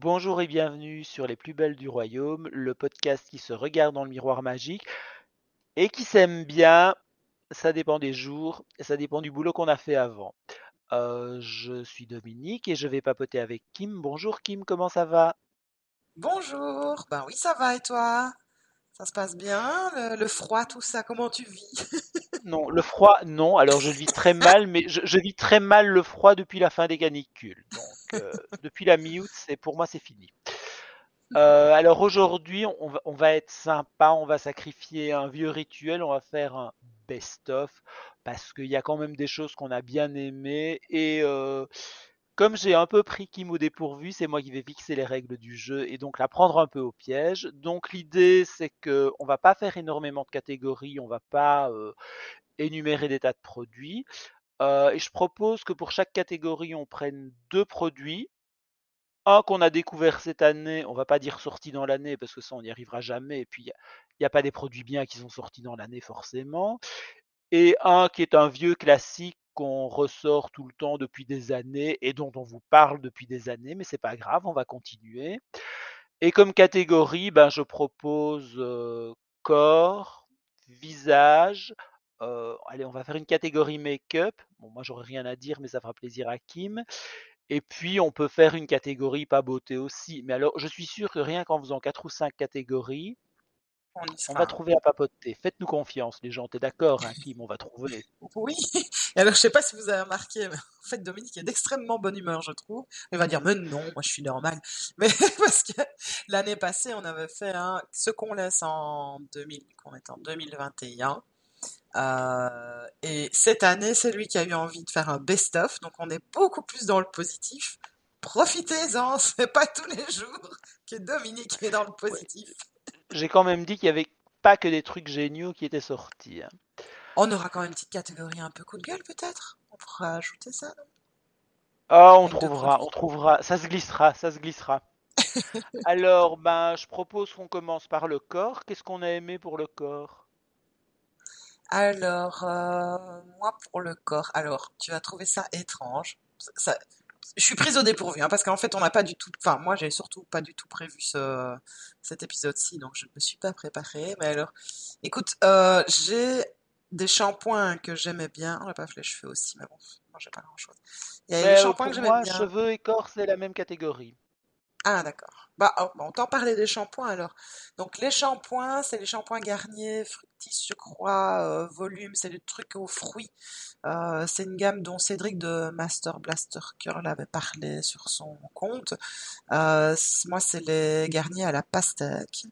Bonjour et bienvenue sur Les plus belles du royaume, le podcast qui se regarde dans le miroir magique et qui s'aime bien. Ça dépend des jours ça dépend du boulot qu'on a fait avant. Euh, je suis Dominique et je vais papoter avec Kim. Bonjour Kim, comment ça va? Bonjour, ben oui ça va et toi? Ça se passe bien le, le froid, tout ça, comment tu vis? Non, le froid, non. Alors je le vis très mal, mais je, je vis très mal le froid depuis la fin des canicules. Donc euh, depuis la mi-août, c'est pour moi c'est fini. Euh, alors aujourd'hui, on va, on va être sympa, on va sacrifier un vieux rituel, on va faire un best-of parce qu'il y a quand même des choses qu'on a bien aimées et euh, comme j'ai un peu pris Kim au dépourvu, c'est moi qui vais fixer les règles du jeu et donc la prendre un peu au piège. Donc l'idée c'est que on va pas faire énormément de catégories, on va pas euh, énumérer des tas de produits. Euh, et je propose que pour chaque catégorie, on prenne deux produits. Un qu'on a découvert cette année, on va pas dire sorti dans l'année parce que ça on n'y arrivera jamais. Et puis il n'y a, a, pas des produits bien qui sont sortis dans l'année forcément. Et un qui est un vieux classique qu'on ressort tout le temps depuis des années et dont on vous parle depuis des années, mais c'est pas grave, on va continuer. Et comme catégorie, ben, je propose euh, corps, visage. Euh, allez, on va faire une catégorie make-up. Bon, moi j'aurais rien à dire, mais ça fera plaisir à Kim. Et puis on peut faire une catégorie pas beauté aussi. Mais alors, je suis sûr que rien qu'en faisant quatre ou cinq catégories, On va trouver à papoter. Faites-nous confiance, les gens. T'es d'accord, hein, Kim On va trouver. Oui, et alors je sais pas si vous avez remarqué, mais en fait Dominique est d'extrêmement bonne humeur, je trouve. Il va dire, mais non, moi je suis normal. Mais parce que l'année passée, on avait fait un, ce qu'on laisse en 2000, qu'on est en 2021. Euh, et cette année, c'est lui qui a eu envie de faire un best-of, donc on est beaucoup plus dans le positif. Profitez-en, c'est pas tous les jours que Dominique est dans le Ouais. J'ai quand même dit qu'il y avait pas que des trucs géniaux qui étaient sortis. hein. On aura quand même une petite catégorie un peu coup de gueule, peut-être? On pourra ajouter ça, non? Ah, on Avec trouvera, on trouvera. Ça se glissera, ça se glissera. Alors, ben, je propose qu'on commence par le corps. Qu'est-ce qu'on a aimé pour le corps? Alors, euh, moi pour le corps, alors tu vas trouver ça étrange. Ça, ça- je suis prise au dépourvu, hein, parce qu'en fait on n'a pas du tout, enfin moi j'ai surtout pas du tout prévu ce, cet épisode-ci, donc je ne me suis pas préparée. Mais alors, écoute, euh, j'ai des shampoings que j'aimais bien. On n'a pas fait les cheveux aussi, mais bon, j'ai pas grand-chose. Il y a des shampoings que j'aimais bien. cheveux et corps, c'est la même catégorie. Ah, d'accord. Bah, oh, bon, on t'en parlait des shampoings alors. Donc, les shampoings, c'est les shampoings Garnier, Fructis, je euh, volume, c'est des trucs aux fruits. Euh, c'est une gamme dont Cédric de Master Blaster Curl avait parlé sur son compte. Euh, moi, c'est les Garnier à la pastèque.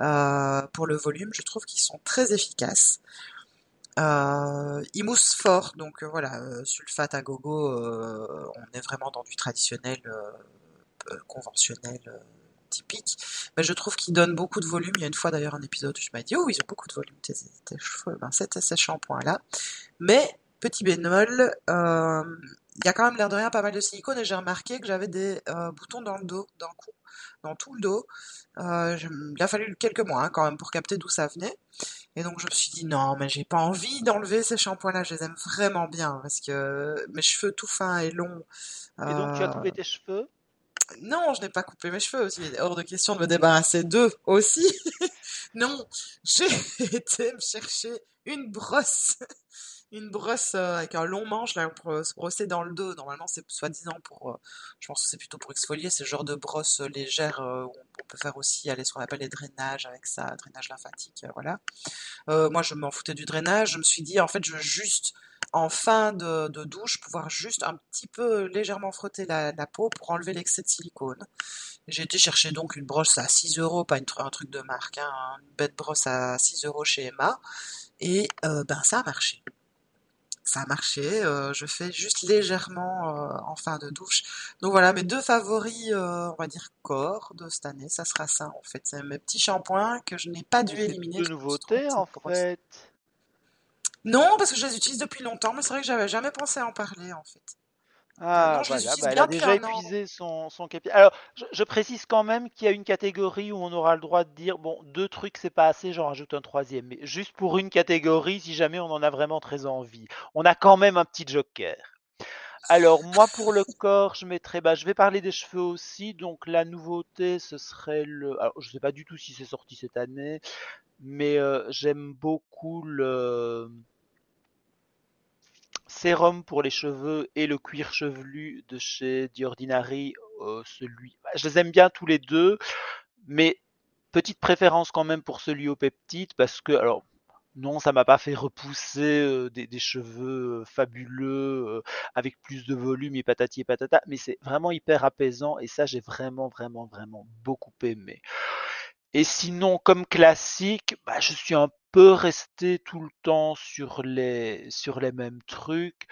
Euh, pour le volume, je trouve qu'ils sont très efficaces. Euh, ils moussent fort, donc euh, voilà, sulfate à gogo, on est vraiment dans du traditionnel, euh, euh, conventionnel, euh, typique. Mais je trouve qu'ils donnent beaucoup de volume. Il y a une fois d'ailleurs un épisode où je m'ai dit, oh, ils ont beaucoup de volume, tes, tes cheveux. Ben, ces shampoings-là. Mais, petit bémol, euh, il y a quand même l'air de rien pas mal de silicone et j'ai remarqué que j'avais des euh, boutons dans le dos, d'un coup, dans tout le dos. Euh, il a fallu quelques mois hein, quand même pour capter d'où ça venait. Et donc je me suis dit non, mais j'ai pas envie d'enlever ces shampoings-là, je les aime vraiment bien parce que mes cheveux tout fins et longs. Et donc, tu as euh, coupé tes cheveux? Non, je n'ai pas coupé mes cheveux. Il est hors de question de me débarrasser d'eux aussi. Non, j'ai été me chercher une brosse. Une brosse euh, avec un long manche là, pour euh, se brosser dans le dos. Normalement, c'est soi-disant pour. euh, je pense que c'est plutôt pour exfolier. C'est le genre de brosse légère où on peut faire aussi aller ce qu'on appelle les drainages avec ça, drainage lymphatique. voilà. Moi, je m'en foutais du drainage. Je me suis dit, en fait, je veux juste, en fin de, douche, pouvoir juste un petit peu légèrement frotter la, peau pour enlever l'excès de silicone. J'ai été chercher donc une brosse à 6 euros, pas une un truc de marque, hein, une bête brosse à 6 euros chez Emma. Et ben ça a marché. Ça a marché. euh, je fais juste légèrement euh, en fin de douche. Donc voilà, mes deux favoris, euh, on va dire corps de cette année, ça sera ça en fait. C'est mes petits shampoings que je n'ai pas dû éliminer. de nouveautés, en fait? Non, parce que je les utilise depuis longtemps, mais c'est vrai que j'avais jamais pensé à en parler en fait. Ah, voilà, bah, elle a déjà épuisé son, son capital. Alors, je, précise quand même qu'il y a une catégorie où on aura le droit de dire, bon, deux trucs, c'est pas assez, j'en rajoute un troisième. Mais juste pour une catégorie, si jamais on en a vraiment très envie. On a quand même un petit joker. Alors, moi, pour le corps, je mettrais, bah, je vais parler des cheveux aussi. Donc, la nouveauté, ce serait le. Alors, je sais pas du tout si c'est sorti cette année, mais euh, j'aime beaucoup le sérum pour les cheveux et le cuir chevelu de chez The Ordinary. Euh, celui, bah, je les aime bien tous les deux, mais petite préférence quand même pour celui au peptide parce que, alors, non, ça m'a pas fait repousser euh, des, cheveux euh, fabuleux avec plus de volume et patati et patata, mais c'est vraiment hyper apaisant et ça j'ai vraiment vraiment vraiment beaucoup aimé. Et sinon, comme classique, bah, je suis un peu resté tout le temps sur les, sur les mêmes trucs.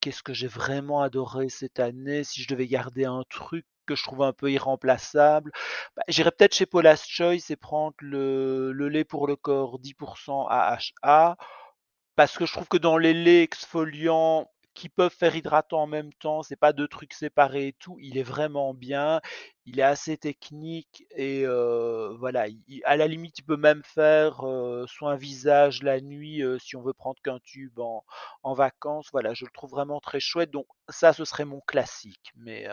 Qu'est-ce que j'ai vraiment adoré cette année? Si je devais garder un truc que je trouve un peu irremplaçable, bah, j'irais peut-être chez Paula's Choice et prendre le, le lait pour le corps 10% AHA parce que je trouve que dans les laits exfoliants, qui peuvent faire hydratant en même temps, c'est pas deux trucs séparés et tout. Il est vraiment bien, il est assez technique et euh, voilà. à la limite, il peut même faire euh, un visage la nuit euh, si on veut prendre qu'un tube en, en, vacances. Voilà, je le trouve vraiment très chouette. Donc ça, ce serait mon classique. Mais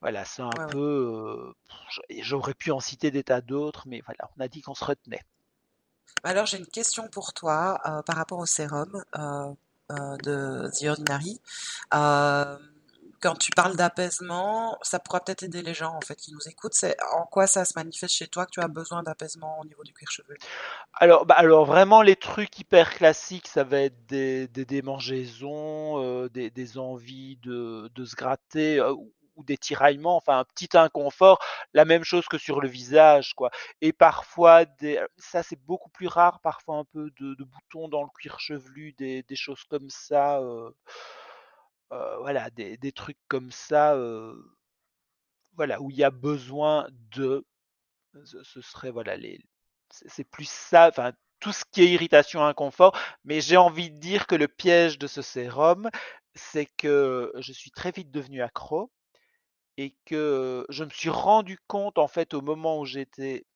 voilà, c'est un peu. J'aurais pu en citer des tas d'autres, mais voilà, on a dit qu'on se retenait. Alors j'ai une question pour toi par rapport au sérum. Euh, de The Ordinary. Euh, quand tu parles d'apaisement, ça pourra peut-être aider les gens en fait qui nous écoutent. C'est en quoi ça se manifeste chez toi que tu as besoin d'apaisement au niveau du cuir chevelu? Alors, bah, alors vraiment les trucs hyper classiques, ça va être des, démangeaisons, euh, des, envies de, de se gratter ou des tiraillements, enfin un petit inconfort, la même chose que sur le visage, quoi. Et parfois, des, euh, ça c'est beaucoup plus rare, parfois un peu de, boutons dans le cuir chevelu, des, choses comme ça, euh, euh, voilà, des, trucs comme ça, voilà, où il y a besoin de, ce, serait, voilà, c'est plus ça, enfin tout ce qui est irritation, inconfort, mais j'ai envie de dire que le piège de ce sérum, c'est que je suis très vite devenu accro et que je me suis rendu compte en fait au moment où j'étais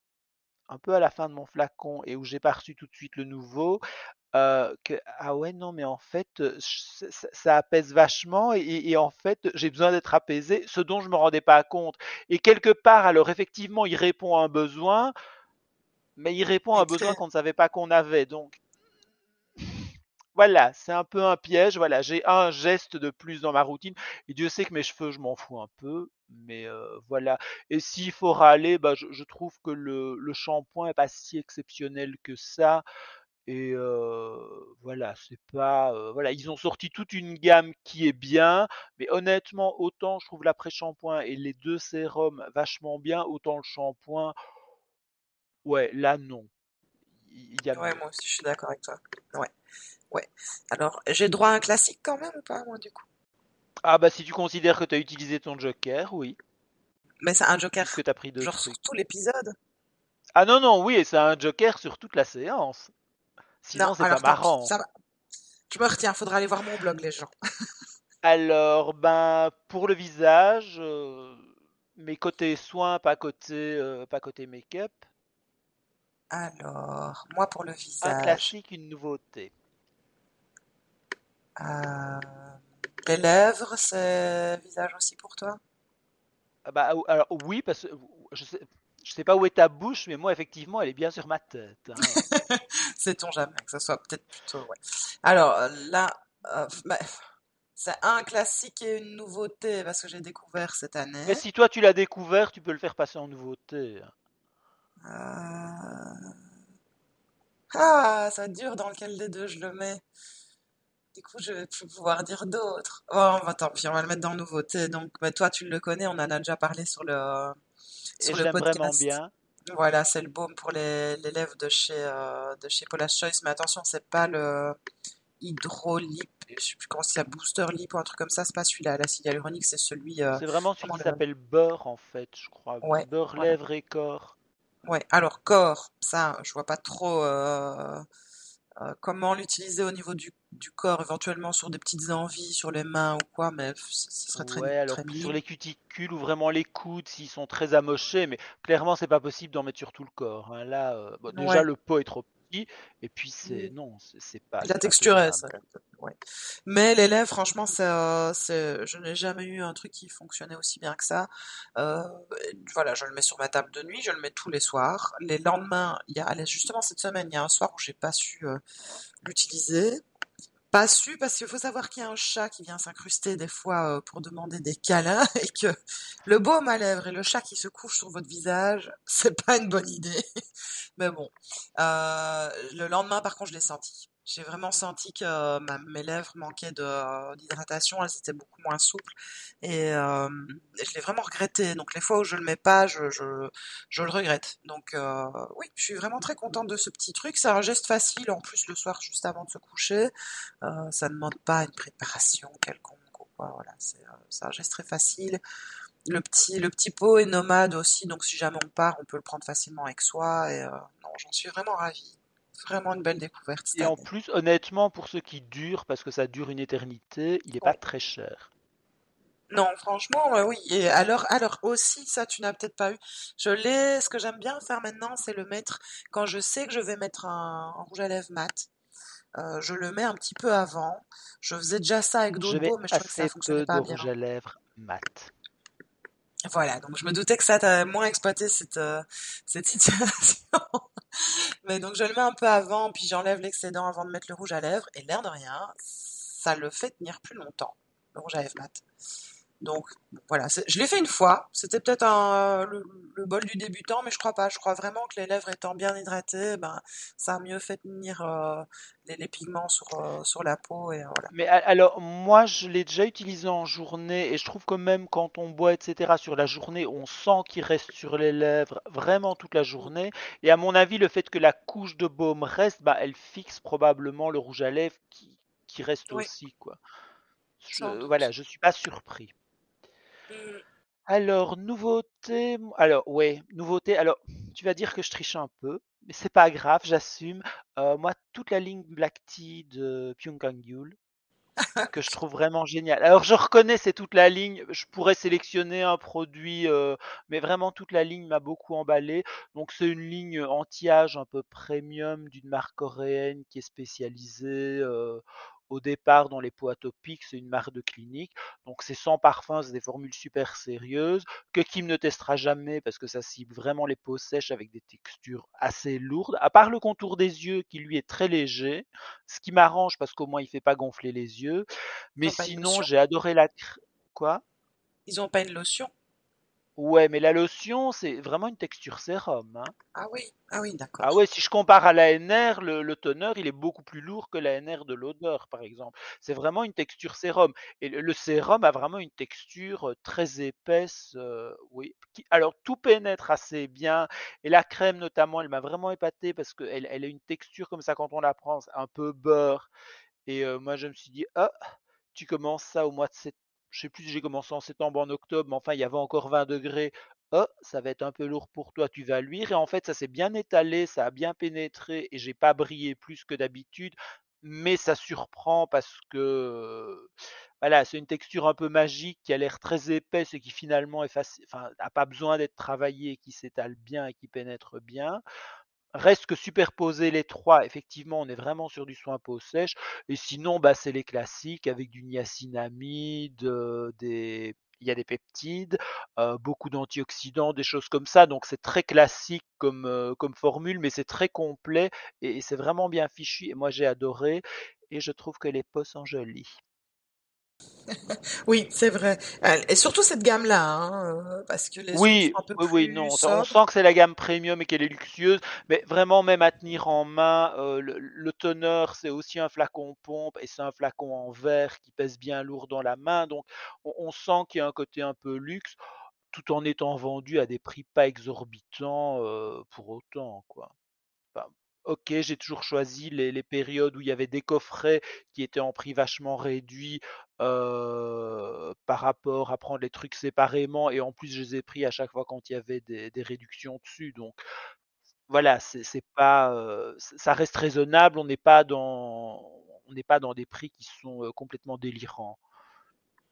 un peu à la fin de mon flacon et où j'ai pas reçu tout de suite le nouveau, que ah ouais non mais en fait ça, apaise vachement et, en fait j'ai besoin d'être apaisé, ce dont je me rendais pas compte. Et quelque part alors effectivement il répond à un besoin, mais il répond à un besoin qu'on ne savait pas qu'on avait. Donc voilà, c'est un peu un piège. Voilà, j'ai un geste de plus dans ma routine. Et Dieu sait que mes cheveux, je m'en fous un peu. Mais euh, voilà. Et s'il faut râler, bah, je, trouve que le, le shampoing est pas si exceptionnel que ça. Et euh, voilà, c'est pas. Euh, voilà, ils ont sorti toute une gamme qui est bien. Mais honnêtement, autant je trouve l'après-shampoing et les deux sérums vachement bien, autant le shampoing. Ouais, là non. Il y a ouais, moi aussi je suis d'accord avec toi. Ouais. Ouais. Alors, j'ai droit à un classique quand même ou pas, moi, du coup? Ah, bah, si tu considères que tu as utilisé ton joker, oui. Mais c'est un joker que as pris de genre sur tout l'épisode? Ah non, non, oui, c'est un joker sur toute la séance. Sinon, c'est pas marrant. Ça va. Je me retiens, faudra aller voir mon blog, les gens. Alors, ben, pour le visage, euh, mais côté soins, pas côté, euh, pas côté make-up. Alors, moi pour le visage. Un classique, une nouveauté. Euh, les lèvres, c'est visage aussi pour toi? Ah bah, alors, Oui, parce que je sais, je sais pas où est ta bouche, mais moi, effectivement, elle est bien sur ma tête. Hein. Sait-on jamais que ce soit peut-être plutôt. Ouais. Alors là, euh, bah, c'est un classique et une nouveauté parce que j'ai découvert cette année. Mais si toi tu l'as découvert, tu peux le faire passer en nouveauté. Euh... Ah, ça dure dans lequel des deux je le mets? Du coup, je vais plus pouvoir dire d'autres. Oh, bah, tant pis, on va le mettre dans nouveauté. Donc, bah, toi, tu le connais, on en a déjà parlé sur le, sur le podcast. vraiment bien. Voilà, c'est le baume pour les, lèvres de chez, euh, de chez Paula's Choice. Mais attention, c'est pas le hydrolip, je sais plus comment c'est, booster lip ou un truc comme ça. C'est pas celui-là. L'acide hyaluronique, c'est celui. Euh, c'est vraiment celui qui s'appelle beurre, en fait, je crois. beurre, lèvres et corps. Ouais, alors corps, ça, je vois pas trop. Euh, comment l'utiliser au niveau du, du corps, éventuellement sur des petites envies, sur les mains ou quoi, mais ce serait très, Ouais, alors très sur les cuticules ou vraiment les coudes s'ils sont très amochés, mais clairement c'est pas possible d'en mettre sur tout le corps. hein. Là, euh, bon, déjà Ouais. le pot est trop petit, et puis c'est non, c'est pas, la texture, est- ça- ouais. Mais les lèvres, franchement, c'est, c'est- je n'ai jamais eu un truc qui fonctionnait aussi bien que ça. Euh, voilà, je le mets sur ma table de nuit, je le mets tous les soirs. Les lendemains, il y a, justement cette semaine, il y a un soir où j'ai pas su euh, l'utiliser. Pas su parce qu'il faut savoir qu'il y a un chat qui vient s'incruster des fois euh, pour demander des câlins et que le baume à lèvres et le chat qui se couche sur votre visage, c'est pas une bonne idée. Mais bon, euh, le lendemain, par contre, je l'ai senti. J'ai vraiment senti que euh, ma- mes lèvres manquaient de, d'hydratation, elles étaient beaucoup moins souples et euh, je l'ai vraiment regretté. Donc les fois où je le mets pas, je, je, le regrette. Donc euh, oui, je suis vraiment très contente de ce petit truc. C'est un geste facile en plus le soir juste avant de se coucher. Euh, ça ne demande pas une préparation quelconque quoi. Voilà, c'est euh, un geste très facile. Le petit, le petit pot est nomade aussi, donc si jamais on part, on peut le prendre facilement avec soi. Et euh, non, j'en suis vraiment ravie. Vraiment une belle découverte Et en plus, honnêtement, pour ceux qui durent, parce que ça dure une éternité, il est pas très cher. Non, franchement, ouais, oui. Et alors, alors aussi, ça, tu n'as peut-être pas eu. Je l'ai. Ce que j'aime bien faire maintenant, c'est le mettre quand je sais que je vais mettre un, un rouge à lèvres mat. euh, je le mets un petit peu avant. Je faisais déjà ça avec d'autres mais je trouvais que ça fonctionnait peu de pas bien. rouge à lèvres mat. Voilà, donc je me doutais que ça t'avait moins exploité cette, euh, cette situation. Mais donc je le mets un peu avant, puis j'enlève l'excédent avant de mettre le rouge à lèvres, et l'air de rien, ça le fait tenir plus longtemps, le rouge à lèvres mat. Donc voilà, je l'ai fait une fois, c'était peut-être un, le, le bol du débutant, mais je crois pas. Je crois vraiment que les lèvres étant bien hydratées, ben, ça a mieux fait tenir euh, les, les pigments sur, euh, sur la peau, et euh, voilà. Mais alors, moi, je l'ai déjà utilisé en journée et je trouve que même quand on boit, etc., sur la journée, on sent qu'il reste sur les lèvres vraiment toute la journée. Et à mon avis, le fait que la couche de baume reste, bah, elle fixe probablement le rouge à lèvres qui, qui reste Oui, aussi, quoi. Je, voilà, je suis pas surpris. Alors, nouveauté, alors, ouais, nouveauté, alors, tu vas dire que je triche un peu, mais c'est pas grave, j'assume. Euh, moi, toute la ligne Black Tea de Pyongyangul, que je trouve vraiment génial. Alors je reconnais, c'est toute la ligne. Je pourrais sélectionner un produit, euh, mais vraiment toute la ligne m'a beaucoup emballé. Donc c'est une ligne anti-âge un peu premium d'une marque coréenne qui est spécialisée euh, au départ dans les peaux atopiques. C'est une marque de clinique. Donc c'est sans parfum, c'est des formules super sérieuses que Kim ne testera jamais parce que ça cible vraiment les peaux sèches avec des textures assez lourdes. À part le contour des yeux qui lui est très léger, ce qui m'arrange parce qu'au moins il fait pas gonfler les yeux. Mais sinon, j'ai adoré la quoi? Ils ont pas une lotion? Ouais, mais la lotion, c'est vraiment une texture sérum, hein. Ah oui, ah oui, Ah d'accord. ouais, si je compare à l'ANR, le, le toner, il est beaucoup plus lourd que l'ANR de l'odeur, par exemple. C'est vraiment une texture sérum. Et le, le sérum a vraiment une texture euh, très épaisse. euh, oui. Qui- alors, tout pénètre assez bien. Et la crème, notamment, elle m'a vraiment épaté parce qu'elle elle a une texture comme ça quand on la prend, c'est un peu beurre. Et euh, moi, je me suis dit, ah, tu commences ça au mois de septembre. Je sais plus si j'ai commencé en septembre en octobre, mais enfin, il y avait encore 20 degrés. Oh, ça va être un peu lourd pour toi, tu vas luire. Et en fait, ça s'est bien étalé, ça a bien pénétré et j'ai pas brillé plus que d'habitude. Mais ça surprend parce que voilà, c'est une texture un peu magique qui a l'air très épaisse et qui finalement n'a pas besoin d'être travaillée, qui s'étale bien et qui pénètre bien. Reste que superposer les 3, effectivement, on est vraiment sur du soin peau sèche. Et sinon, bah, c'est les classiques avec du niacinamide, euh, il y a des peptides, euh, beaucoup d'antioxydants, des choses comme ça. Donc c'est très classique comme, euh, comme formule, mais c'est très complet et, et c'est vraiment bien fichu. Et moi j'ai adoré et je trouve que les peaux sont jolies. Oui, c'est vrai. Euh, Et surtout cette gamme-là, hein, euh, parce que les autres sont Oui, un peu oui, non, on sent que c'est la gamme premium et qu'elle est luxueuse, mais vraiment même à tenir en main, euh, le, le toner, c'est aussi un flacon pompe et c'est un flacon en verre qui pèse bien lourd dans la main, donc on, on sent qu'il y a un côté un peu luxe, tout en étant vendu à des prix pas exorbitants euh, pour autant, quoi. Enfin, ok, j'ai toujours choisi les, périodes où il y avait des coffrets qui étaient en prix vachement réduit par rapport à prendre les trucs séparément et en plus je les ai pris à chaque fois quand il y avait des, réductions dessus. Donc voilà, c'est pas, ça reste raisonnable. On n'est pas dans, on n'est pas dans des prix qui sont complètement délirants.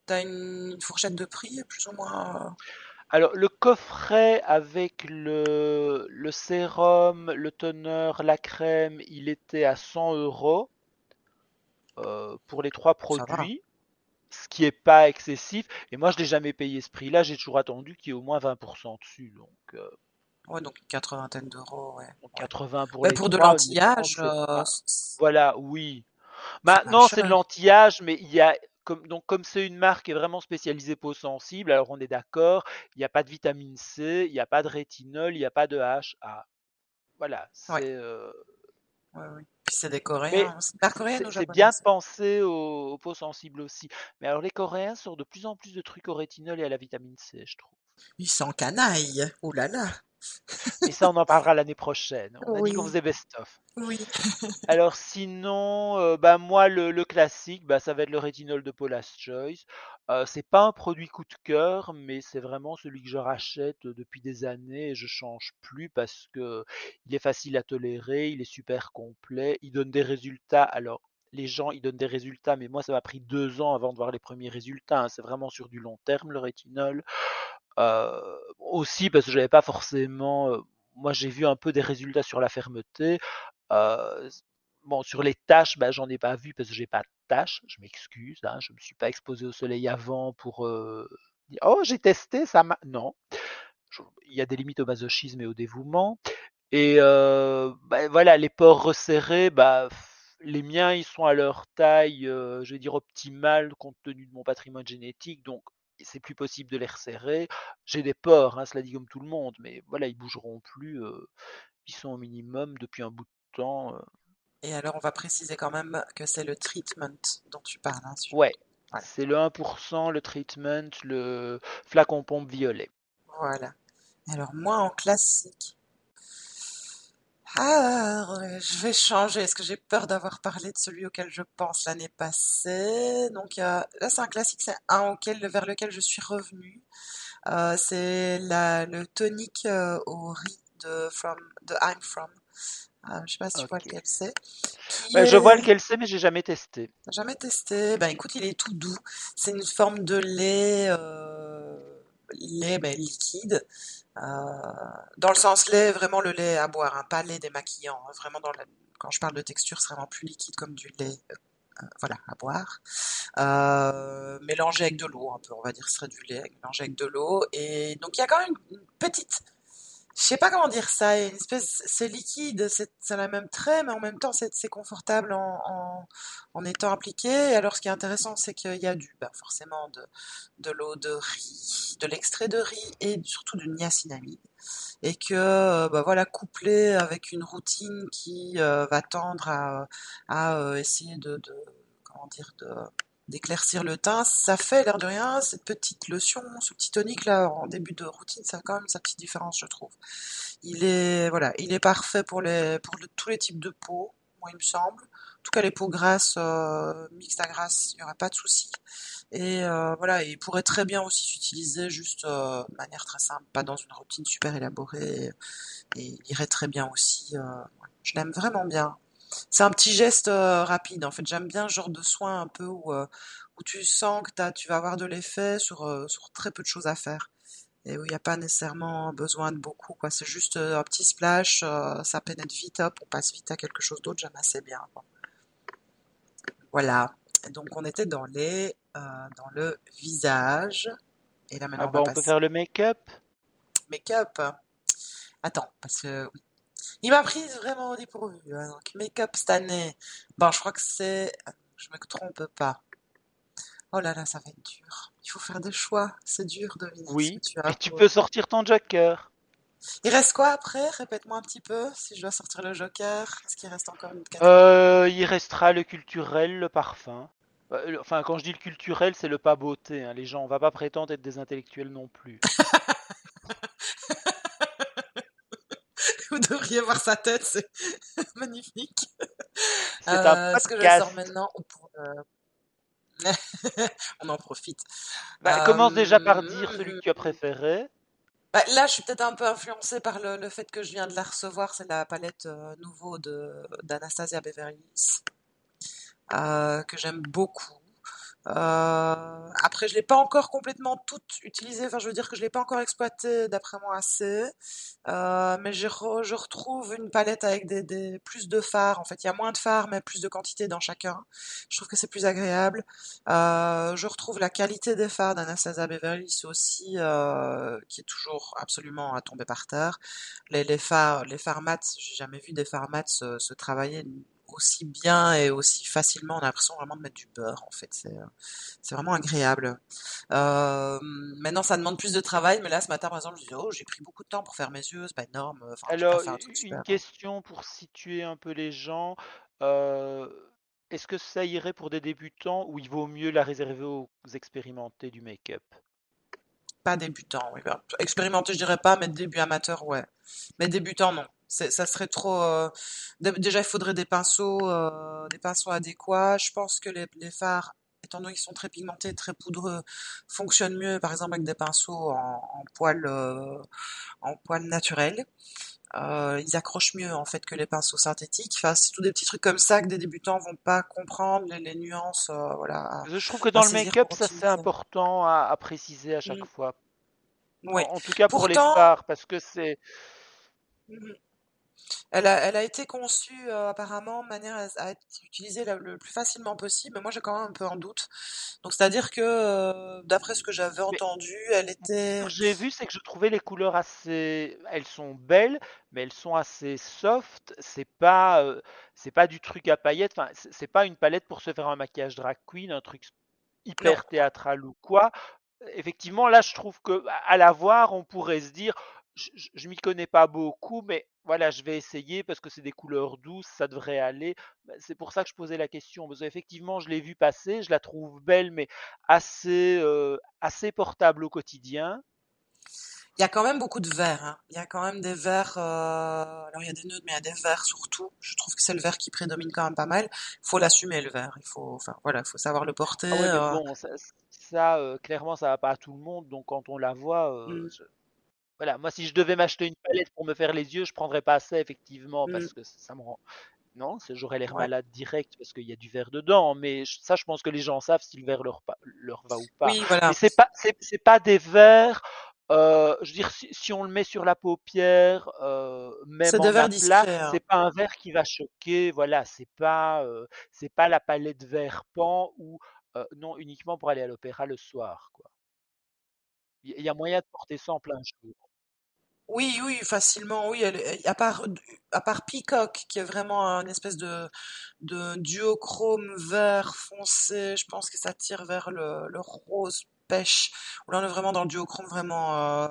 T'as une, une fourchette de prix plus ou moins euh, Alors, le coffret avec le, le sérum, le toner, la crème, il était à 100 euros euh, pour les trois produits, ce qui est pas excessif. Et moi, je l'ai jamais payé ce prix-là. J'ai toujours attendu qu'il y ait au moins 20% dessus. Donc, euh, Ouais, donc une quatre-vingtaine d'euros, ouais. donc ouais. 80 pour les pour de trois, c'est euh, Voilà, oui. Maintenant, c'est de l'anti-âge, mais il y a comme donc comme c'est une marque qui est vraiment spécialisée peau sensible, alors on est d'accord, il n'y a pas de vitamine C, il n'y a pas de rétinol, il n'y a pas de HA. Voilà, Ouais, c'est euh, ouais. Puis c'est des Coréens. C'est coréenne c'est bien penser aux, aux peaux sensibles aussi. Mais alors les Coréens sortent de plus en plus de trucs au rétinol et à la vitamine C, je trouve. Ils sont canailles. Oh là là. Mais ça, on en parlera l'année prochaine. On a dit qu'on faisait best-of. oui. Alors sinon, euh, bah moi le, le classique, bah ça va être le rétinol de Paula's Choice. Euh, c'est pas un produit coup de cœur, mais c'est vraiment celui que je rachète depuis des années et je change plus parce que il est facile à tolérer, il est super complet, il donne des résultats. Alors les gens, ils donnent des résultats, mais moi ça m'a pris deux ans avant de voir les premiers résultats. hein. C'est vraiment sur du long terme le rétinol. Euh, aussi parce que j'avais pas forcément. euh, moi j'ai vu un peu des résultats sur la fermeté. Euh, Bon, sur les tâches, bah, j'en ai pas vu parce que j'ai pas de tâches. Je m'excuse, hein, je me suis pas exposé au soleil avant pour oh j'ai testé ça. m'a-» Non, il y a des limites au masochisme et au dévouement. Et euh, bah, voilà, les pores resserrés, bah les miens ils sont à leur taille, je vais dire optimale compte tenu de mon patrimoine génétique, donc c'est plus possible de les resserrer. J'ai des pores, hein, cela dit comme tout le monde, mais voilà, ils bougeront plus. euh, ils sont au minimum depuis un bout de temps. euh. Et alors, on va préciser quand même que c'est le treatment dont tu parles, hein. Ouais, c'est le 1%, le treatment, le flacon pompe violet. Voilà. Alors, moi, en classique. Ah, je vais changer. Est-ce que j'ai peur d'avoir parlé de celui auquel je pense l'année passée? Donc, là, c'est un classique, c'est un auquel, vers lequel je suis revenue. Euh, c'est le tonic euh, au riz de, from, de I'm From. Euh, je sais pas si tu vois lequel c'est. Bah, je vois lequel c'est, mais j'ai jamais testé. jamais testé? Ben écoute, il est tout doux. C'est une forme de lait, euh, lait ben, liquide. Euh, dans le sens lait, vraiment le lait à boire, hein, pas lait démaquillant. hein, vraiment dans la- quand je parle de texture, c'est vraiment plus liquide comme du lait. euh, voilà, à boire. Euh, mélangé avec de l'eau, un peu, on va dire, ce serait du lait mélangé avec de l'eau. Et donc il y a quand même une petite je sais pas comment dire ça, une espèce, c'est liquide, ça a la même trait, mais en même temps c'est, confortable en, en, en étant appliqué. Alors ce qui est intéressant, c'est qu'il y a du, bah, forcément de, de l'eau de riz, de l'extrait de riz et surtout du niacinamide. Et que, bah, voilà, couplé avec une routine qui euh, va tendre à, à euh, essayer de, de, comment dire, de, d'éclaircir le teint, ça fait l'air de rien, cette petite lotion, ce petit tonique là en début de routine, ça a quand même sa petite différence, je trouve. Il est voilà, il est parfait pour les pour tous les types de peau, moi il me semble. En tout cas les peaux grasses, euh, mixtes à grasses, il n'y aura pas de souci. Et euh, voilà, il pourrait très bien aussi s'utiliser juste euh, de manière très simple, pas dans une routine super élaborée. Et, il irait très bien aussi. euh, je l'aime vraiment bien. C'est un petit geste euh, rapide. En fait, j'aime bien ce genre de soin un peu où, euh, où tu sens que t'as, tu vas avoir de l'effet sur, euh, sur très peu de choses à faire. Et où il n'y a pas nécessairement besoin de beaucoup, quoi. C'est juste un petit splash, ça pénètre vite, hop, on passe vite à quelque chose d'autre, j'aime assez bien. quoi. Voilà. Et donc on était dans les, dans le visage. Et là Ah maintenant on bah va on peut faire le make-up? make-up. Attends, parce que oui. Il m'a prise vraiment au dépourvu. hein. Donc make-up cette année. Bon, je crois que c'est... Je me trompe pas. Oh là là, ça va être dur. Il faut faire des choix. C'est dur de deviner ce que Oui, tu as tu pour... peux sortir ton joker. Il reste quoi après? Répète-moi un petit peu si je dois sortir le joker. Est-ce qu'il reste encore une catégorie? Euh, il restera le culturel, le parfum. Le- Enfin, quand je dis le culturel, c'est le pas beauté. hein. Les gens, on va pas prétendre être des intellectuels non plus. Vous devriez voir sa tête, c'est magnifique. C'est un Euh, est-ce que je sors podcast. maintenant pour le- On en profite. Bah, commence déjà par Euh, dire celui que tu as préféré. Bah, là, je suis peut-être un peu influencée par le, le fait que je viens de la recevoir. C'est la palette euh, nouveau de d'Anastasia Beverly Hills, euh, que j'aime beaucoup. Euh, après, je l'ai pas encore complètement toute utilisée. Enfin, je veux dire que je l'ai pas encore exploitée d'après moi assez. Euh, mais je, je retrouve une palette avec des, des plus de fards. En fait, il y a moins de fards, mais plus de quantité dans chacun. Je trouve que c'est plus agréable. Euh, je retrouve la qualité des fards d'Anastasia Beverly aussi, euh, qui est toujours absolument à tomber par terre. Les, les fards, les fards mat, j'ai jamais vu des fards mat se, se travailler aussi bien et aussi facilement. On a l'impression vraiment de mettre du beurre, en fait. C'est, euh, c'est vraiment agréable. Euh, maintenant, ça demande plus de travail, mais là, ce matin, par exemple, je oh, j'ai pris beaucoup de temps pour faire mes yeux, c'est pas énorme. Enfin, pas Alors, un truc une super. question pour situer un peu les gens. euh, est-ce que ça irait pour des débutants ou il vaut mieux la réserver aux expérimentés du make-up? Pas débutant, oui. bah, expérimenté, je dirais pas, mais début amateur, ouais. Mais débutant, non. Ça serait trop. euh, dé- Déjà, il faudrait des pinceaux, euh, des pinceaux adéquats. Je pense que les, les fards, étant donné qu'ils sont très pigmentés, très poudreux, fonctionnent mieux, par exemple, avec des pinceaux en, en poils, euh, en poils naturels. Euh, ils accrochent mieux en fait que les pinceaux synthétiques. Enfin, c'est tous des petits trucs comme ça que des débutants vont pas comprendre les, les nuances, euh, voilà, Je trouve que dans le make-up, ça c'est important à, à préciser à chaque Mm. fois. Oui. en tout cas pour les fards, parce que c'est... mhm. Elle a, elle a été conçue euh, apparemment de manière à, à être utilisée le plus facilement possible, mais moi j'ai quand même un peu en doute. Donc c'est-à-dire que euh, d'après ce que j'avais entendu, elle ce que était j'ai vu, c'est que je trouvais les couleurs assez... Elles sont belles, mais elles sont assez soft. C'est pas, euh, c'est pas du truc à paillettes. Enfin, c'est pas une palette pour se faire un maquillage drag queen, un truc non, hyper théâtral ou quoi. Effectivement, là, je trouve que à la voir, on pourrait se dire, je, je, je m'y connais pas beaucoup, mais voilà, je vais essayer parce que c'est des couleurs douces, ça devrait aller. Bah, C'est pour ça que je posais la question, parce qu'effectivement, je l'ai vue passer, je la trouve belle, mais assez, euh, assez portable au quotidien. il y a quand même beaucoup de verts. hein. Il y a quand même des verts. euh, Alors il y a des neutres, mais il y a des verts surtout. Je trouve que c'est le vert qui prédomine quand même pas mal. Il faut l'assumer le vert. Il faut, enfin voilà, il faut savoir le porter. Ah ouais, mais euh, ça, ça, clairement, ça va pas à tout le monde, donc quand on la voit, euh, mm, je- voilà, moi, si je devais m'acheter une palette pour me faire les yeux, je prendrais pas ça, effectivement, mm, parce que ça me rend Non, c'est- j'aurais l'air ouais. malade direct parce qu'il y a du verre dedans, mais je- ça, je pense que les gens savent si le verre leur, pa- leur va ou pas. Oui, voilà. c'est pas, c'est, pas des verres. euh, je veux dire, si, si on le met sur la paupière, euh, même en aplat, discrets. hein. c'est pas un verre qui va choquer. Voilà, c'est pas, euh, c'est pas la palette vert pan ou non uniquement pour aller à l'opéra le soir, quoi. Il y, a moyen de porter ça en plein jour. Oui, oui, facilement, oui. Elle, à part, à part Peacock, qui est vraiment un espèce de, de duochrome vert foncé, je pense que ça tire vers le, le rose pêche. Où là, on est vraiment dans le duochrome vraiment euh,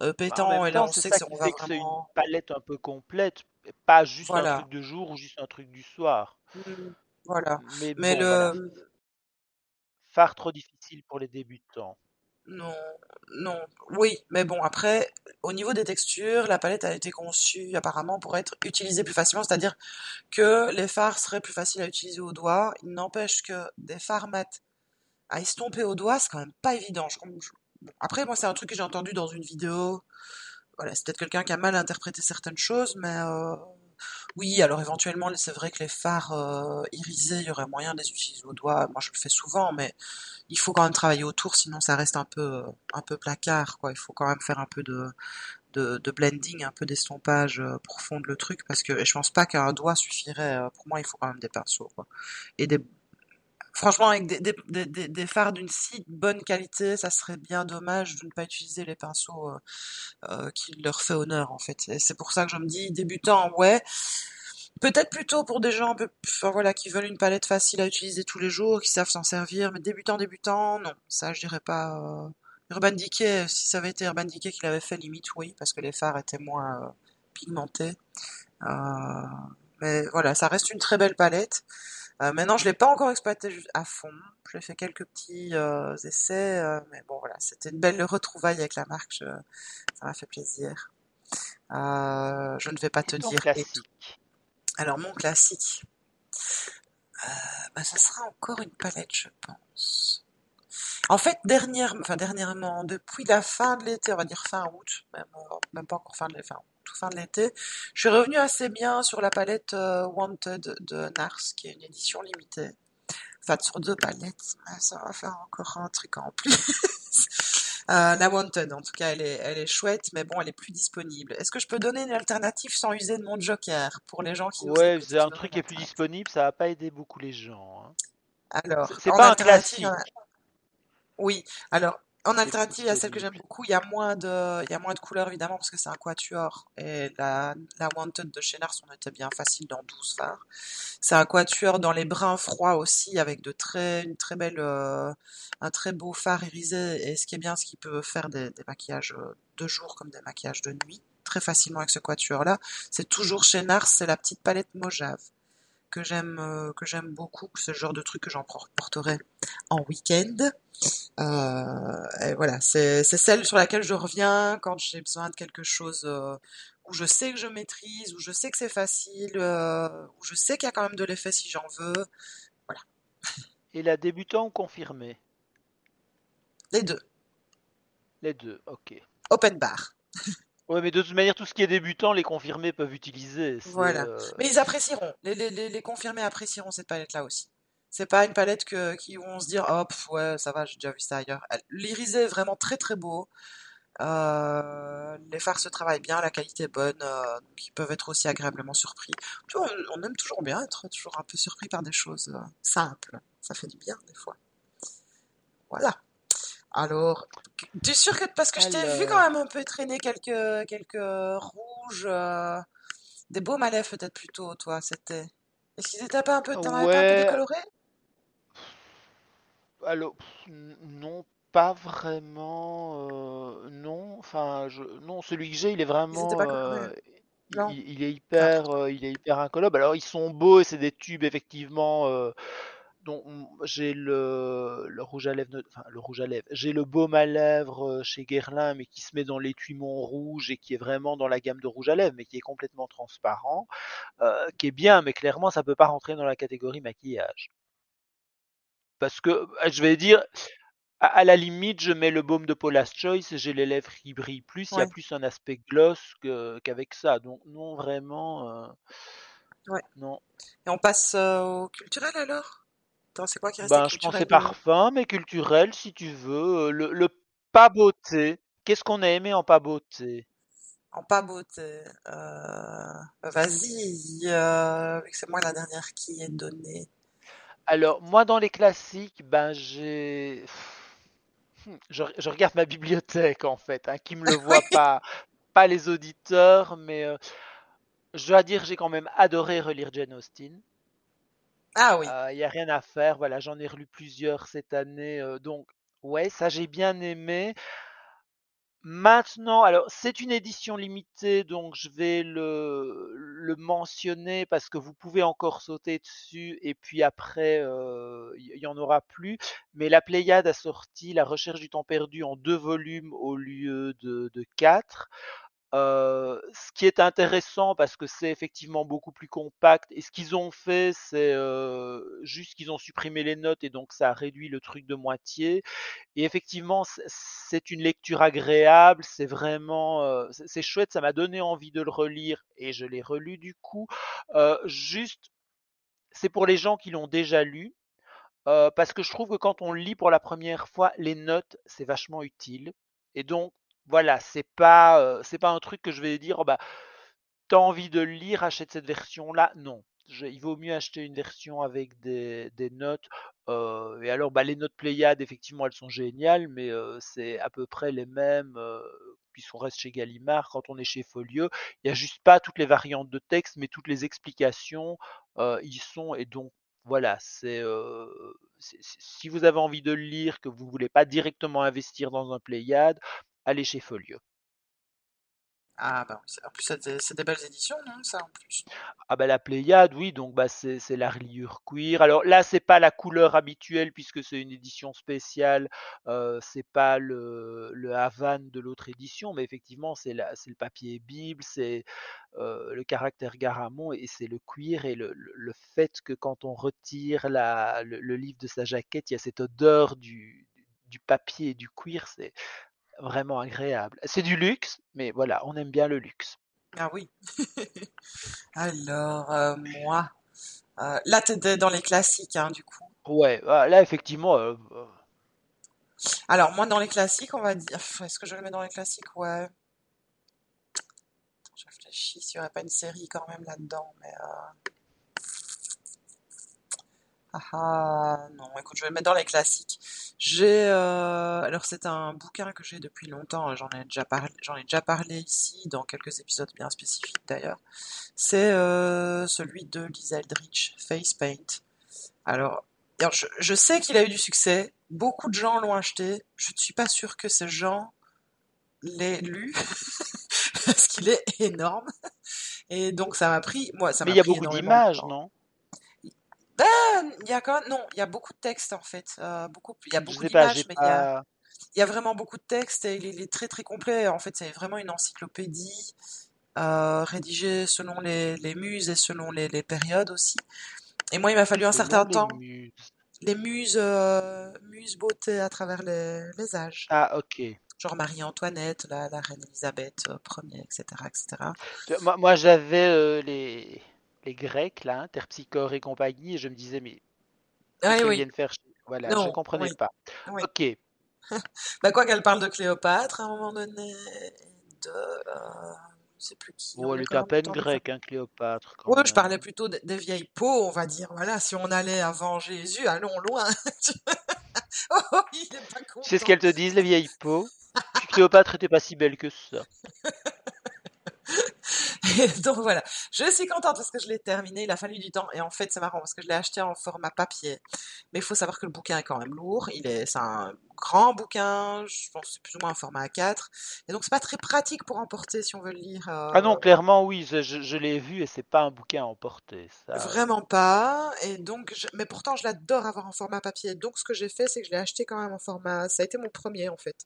euh, Bah, pétant, et là, temps, on sait que ça c'est- qui on va fait que c'est une vraiment. palette un peu complète, pas juste un truc de jour ou juste un truc du soir. Mm, Voilà. Mais Mais bon, voilà, le, phare trop difficile pour les débutants. Non, non, oui, mais bon, après, au niveau des textures, la palette a été conçue apparemment pour être utilisée plus facilement, c'est-à-dire que les fards seraient plus faciles à utiliser au doigt. Il n'empêche que des fards mat à estomper au doigt, c'est quand même pas évident. Après, moi, c'est un truc que j'ai entendu dans une vidéo. Voilà, c'est peut-être quelqu'un qui a mal interprété certaines choses, mais euh, oui, alors éventuellement, c'est vrai que les fards euh, irisés, il y aurait moyen de les utiliser au doigt. Moi, je le fais souvent, mais il faut quand même travailler autour, sinon ça reste un peu, euh, un peu placard, quoi. Il faut quand même faire un peu de, de, blending, un peu d'estompage euh, pour fondre le truc, parce que je pense pas qu'un doigt suffirait. euh, Pour moi, il faut quand même des pinceaux, quoi. Et des, franchement, avec des, des, fards d'une si bonne qualité, ça serait bien dommage de ne pas utiliser les pinceaux euh, euh, qui leur fait honneur, en fait. C'est pour ça que je me dis, débutant, ouais. Peut-être plutôt pour des gens enfin voilà, qui veulent une palette facile à utiliser tous les jours, qui savent s'en servir, mais débutant, débutant, non. Ça, je dirais pas. euh, Urban Decay, si ça avait été Urban Decay qui l'avait fait, limite, oui, parce que les fards étaient moins euh, pigmentés. Euh, mais voilà, ça reste une très belle palette. Euh, maintenant, je l'ai pas encore exploitée ju- à fond. J'ai fait quelques petits euh, essais, euh, mais bon, voilà, c'était une belle retrouvaille avec la marque. je- ça m'a fait plaisir. Euh, je ne vais pas te Et dire. Classique. alors, mon classique, bah, ça sera encore une palette, je pense. En fait, dernière, enfin, dernièrement, depuis la fin de l'été, on va dire fin août, même, euh, même pas encore fin de l'été, enfin, tout fin de l'été, je suis revenu assez bien sur la palette euh, Wanted de Nars, qui est une édition limitée. Enfin, sur deux palettes, ça va faire encore un truc en plus. Euh, la Wanted, en tout cas, elle est, elle est chouette, mais bon, elle est plus disponible. Est-ce que je peux donner une alternative sans user de mon Joker pour les gens qui Ouais, un truc qui est plus disponible, ça va pas aider beaucoup les gens. hein. Alors, c'est pas un classique, Oui, alors en alternative, il y a celle que j'aime beaucoup. Il y a moins de, il y a moins de couleurs évidemment parce que c'est un quatuor et la, la Wanted de chez Nars, on était bien facile dans 12 phares. C'est un quatuor dans les bruns froids aussi avec de très, une très belle, euh, un très beau phare irisé et ce qui est bien, c'est qu'il peut faire des, des maquillages euh, de jour comme des maquillages de nuit très facilement avec ce quatuor-là. C'est toujours chez Nars, c'est la petite palette Mojave que j'aime, euh, que j'aime beaucoup. Le genre de truc que j'en porterai en week-end. Euh, et voilà, c'est c'est celle sur laquelle je reviens quand j'ai besoin de quelque chose euh, où je sais que je maîtrise, où je sais que c'est facile, euh, où je sais qu'il y a quand même de l'effet si j'en veux. Voilà, Et la débutant ou confirmée? les deux. Les deux, ok. Open bar. Ouais, mais de toute manière, tout ce qui est débutant, les confirmés peuvent utiliser. Voilà. euh, Mais ils apprécieront. Les, les, les, les confirmés apprécieront cette palette-là aussi. C'est pas une palette que, qui vont se dire, oh, pff, ouais, ça va, j'ai déjà vu ça ailleurs. L'irisé est vraiment très très beau. Euh, les fards se travaillent bien, la qualité est bonne, euh, donc ils peuvent être aussi agréablement surpris. Tu vois, on, on aime toujours bien être toujours un peu surpris par des choses euh, simples. Ça fait du bien des fois. Voilà. Alors, tu es sûr que parce que je t'ai vu quand même un peu traîner quelques quelques rouges, euh, des à lèvres peut-être plutôt, toi, c'était. Est-ce qu'ils étaient pas un peu, t'en avais pas un peu ouais, décoloré? alors, non, pas vraiment, euh, non, enfin, je, non, celui que j'ai, il est vraiment, euh, il, Non, il- est hyper, euh, il est hyper incolore. Alors, ils sont beaux et c'est des tubes, effectivement, dont j'ai le, le rouge à lèvres, enfin, le rouge à lèvres, j'ai le baume à lèvres euh, chez Guerlain, mais qui se met dans l'étui rouge et qui est vraiment dans la gamme de rouge à lèvres, mais qui est complètement transparent. euh, qui est bien, mais clairement, ça peut pas rentrer dans la catégorie maquillage. Parce que, euh, je vais dire, à, la limite, je mets le baume de Paula's Choice et j'ai les lèvres qui brillent plus. Il y a plus un aspect gloss qu'avec ça. Donc, non, vraiment, euh, ouais. non. Et on passe euh, au culturel alors? Attends, c'est quoi qui Ben, je pensais parfum, mais culturel, si tu veux. Euh, Le, le pas beauté. Qu'est-ce qu'on a aimé en pas beauté? En pas beauté. Euh, vas-y, euh, c'est moi la dernière qui est donnée. Alors, moi, dans les classiques, ben, j'ai... Je, je regarde ma bibliothèque, en fait, hein, qui me le voit pas, pas les auditeurs, mais euh, je dois dire, j'ai quand même adoré relire Jane Austen. Ah oui. Il n'y a rien à faire, voilà, j'en ai relu plusieurs cette année, euh, donc ouais, ça j'ai bien aimé. Maintenant, alors c'est une édition limitée, donc je vais le, mentionner parce que vous pouvez encore sauter dessus et puis après euh, il y, y en aura plus. Mais la Pléiade a sorti La Recherche du temps perdu en deux volumes au lieu de quatre. Ce qui est intéressant parce que c'est effectivement beaucoup plus compact et ce qu'ils ont fait c'est juste qu'ils ont supprimé les notes et donc ça a réduit le truc de moitié et effectivement c'est une lecture agréable c'est vraiment c'est chouette ça m'a donné envie de le relire et je l'ai relu du coup. Juste c'est pour les gens qui l'ont déjà lu parce que je trouve que quand on lit pour la première fois les notes c'est vachement utile et donc voilà, c'est pas, c'est pas un truc que je vais dire, oh bah, t'as envie de le lire, achète cette version-là. Non, il vaut mieux acheter une version avec des, notes. et alors, bah, les notes Pléiade, effectivement, elles sont géniales, mais c'est à peu près les mêmes, puisqu'on reste chez Gallimard. Quand on est chez Folio, il n'y a juste pas toutes les variantes de texte, mais toutes les explications y sont. Et donc, voilà, c'est- si vous avez envie de le lire, que vous ne voulez pas directement investir dans un Pléiade, allez chez Folio. Ah bah en plus c'est des, belles éditions, non, ça en plus? Ah bah la Pléiade, oui, donc bah c'est la reliure cuir. Alors là, c'est pas la couleur habituelle puisque c'est une édition spéciale. euh, c'est pas le, le Havane de l'autre édition, mais effectivement c'est le papier Bible, c'est euh, le caractère Garamond et c'est le cuir et le, le- le fait que quand on retire la, le, le livre de sa jaquette, il y a cette odeur du, du papier et du cuir, c'est vraiment agréable. C'est du luxe, mais voilà, on aime bien le luxe. Ah oui. Alors, euh, moi, euh, là, t'étais dans les classiques, hein, du coup. Ouais, ah, là, effectivement. euh, euh, Alors, moi, dans les classiques, on va dire. Est-ce que je le mets dans les classiques? Ouais. Je réfléchis s'il n'y aurait pas une série quand même là-dedans, mais. Ah ah, non, écoute, je vais le mettre dans les classiques. J'ai, euh, alors c'est un bouquin que j'ai depuis longtemps, j'en ai déjà parlé, j'en ai déjà parlé ici dans quelques épisodes bien spécifiques d'ailleurs. C'est euh, celui de Lisa Eldridge, Face Paint. Alors, alors, je, je sais qu'il a eu du succès, beaucoup de gens l'ont acheté, je ne suis pas sûre que ces gens l'aient lu, parce qu'il est énorme. Et donc ça m'a pris, moi ça Mais m'a il y a beaucoup d'images, non? Ben, il y a quand même, non, il y a beaucoup de textes en fait, euh, beaucoup, il y a beaucoup d'images, mais il y a, y vraiment beaucoup de textes et il est, il est très très complet. En fait, c'est vraiment une encyclopédie euh, rédigée selon les, les muses et selon les, les périodes aussi. Et moi, il m'a fallu un certain les temps, muses. les muses, euh, muses beauté à travers les, les âges, Ah, ok. genre Marie-Antoinette, la, la reine Elisabeth euh, Ier, etc., etc. Moi, moi j'avais euh, les, les Grecs, là, hein, Terpsichore et compagnie, et je me disais, mais Oui, oui, viennent faire. Voilà, je comprenais oui, pas. oui. Ok. Bah quoi qu'elle parle de Cléopâtre à un moment donné, de, euh, je sais plus qui, on elle est à peine grecque, hein, Cléopâtre, quand Ouais, je parlais plutôt des, des vieilles peaux, on va dire. Voilà, si on allait avant Jésus, allons loin. Oh, oh, il est pas Tu sais ce qu'elles te disent, les vieilles peaux? Cléopâtre était pas si belle que ça. Donc voilà, je suis contente parce que je l'ai terminé. Il a fallu du temps et en fait c'est marrant parce que je l'ai acheté en format papier. Mais il faut savoir que le bouquin est quand même lourd. Il est, c'est un grand bouquin. Je pense que c'est plus ou moins un format A4. Et donc c'est pas très pratique pour emporter si on veut le lire. Ah non, euh, clairement, oui, je, je- je l'ai vu et c'est pas un bouquin à emporter, ça. euh. Vraiment pas. Et donc, je- mais pourtant, je l'adore avoir en format papier. Donc, ce que j'ai fait, c'est que je l'ai acheté quand même en format. Ça a été mon premier, en fait.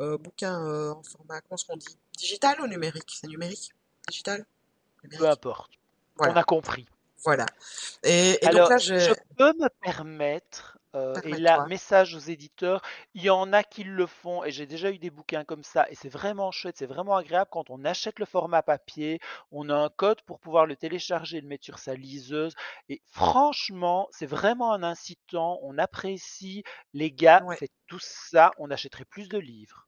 Euh, bouquin euh, en format, comment est-ce qu'on dit? Digital ou numérique? C'est numérique? Digital? Peu importe. On a compris. voilà. Et, et donc là, je peux me permettre, euh, et là, message aux éditeurs, il y en a qui le font, et j'ai déjà eu des bouquins comme ça, et c'est vraiment chouette, c'est vraiment agréable quand on achète le format papier, on a un code pour pouvoir le télécharger et le mettre sur sa liseuse, et franchement, c'est vraiment un incitant, on apprécie, les gars, Ouais. faites tout ça, on achèterait plus de livres.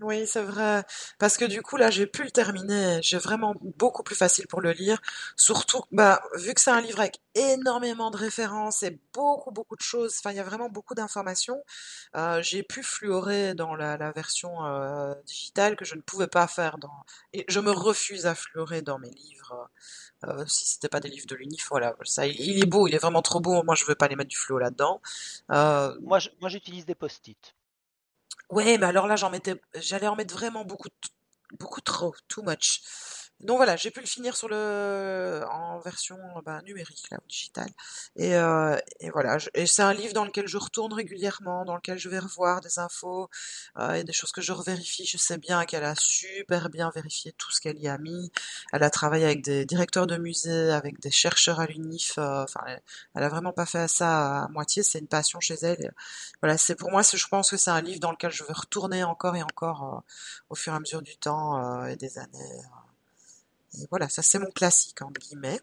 Oui, c'est vrai. Parce que du coup, là, j'ai pu le terminer. J'ai vraiment beaucoup plus facile pour le lire. Surtout, bah, vu que c'est un livre avec énormément de références et beaucoup, beaucoup de choses, enfin, il y a vraiment beaucoup d'informations, euh, j'ai pu fluorer dans la, version euh, digitale que je ne pouvais pas faire dans... Et je me refuse à fluorer dans mes livres. euh, si c'était pas des livres de l'UNIF. Ça, il, est beau, il est vraiment trop beau. Moi, je veux pas les mettre du fluo là-dedans. Euh, moi j'utilise des post-it. Ouais, mais alors là, j'en mettais, j'allais en mettre vraiment beaucoup, beaucoup trop, too much. Donc voilà, j'ai pu le finir sur le, en version bah, numérique, là, ou digitale. Et, euh, et voilà, je- et c'est un livre dans lequel je retourne régulièrement, dans lequel je vais revoir des infos, euh, et des choses que je revérifie. Je sais bien qu'elle a super bien vérifié tout ce qu'elle y a mis. Elle a travaillé avec des directeurs de musées, avec des chercheurs à l'UNIF. euh, Enfin, elle, elle a vraiment pas fait ça à moitié. C'est une passion chez elle. Voilà, c'est pour moi, je pense que c'est un livre dans lequel je vais retourner encore et encore euh, au fur et à mesure du temps euh, et des années. Et voilà, ça c'est mon classique entre guillemets.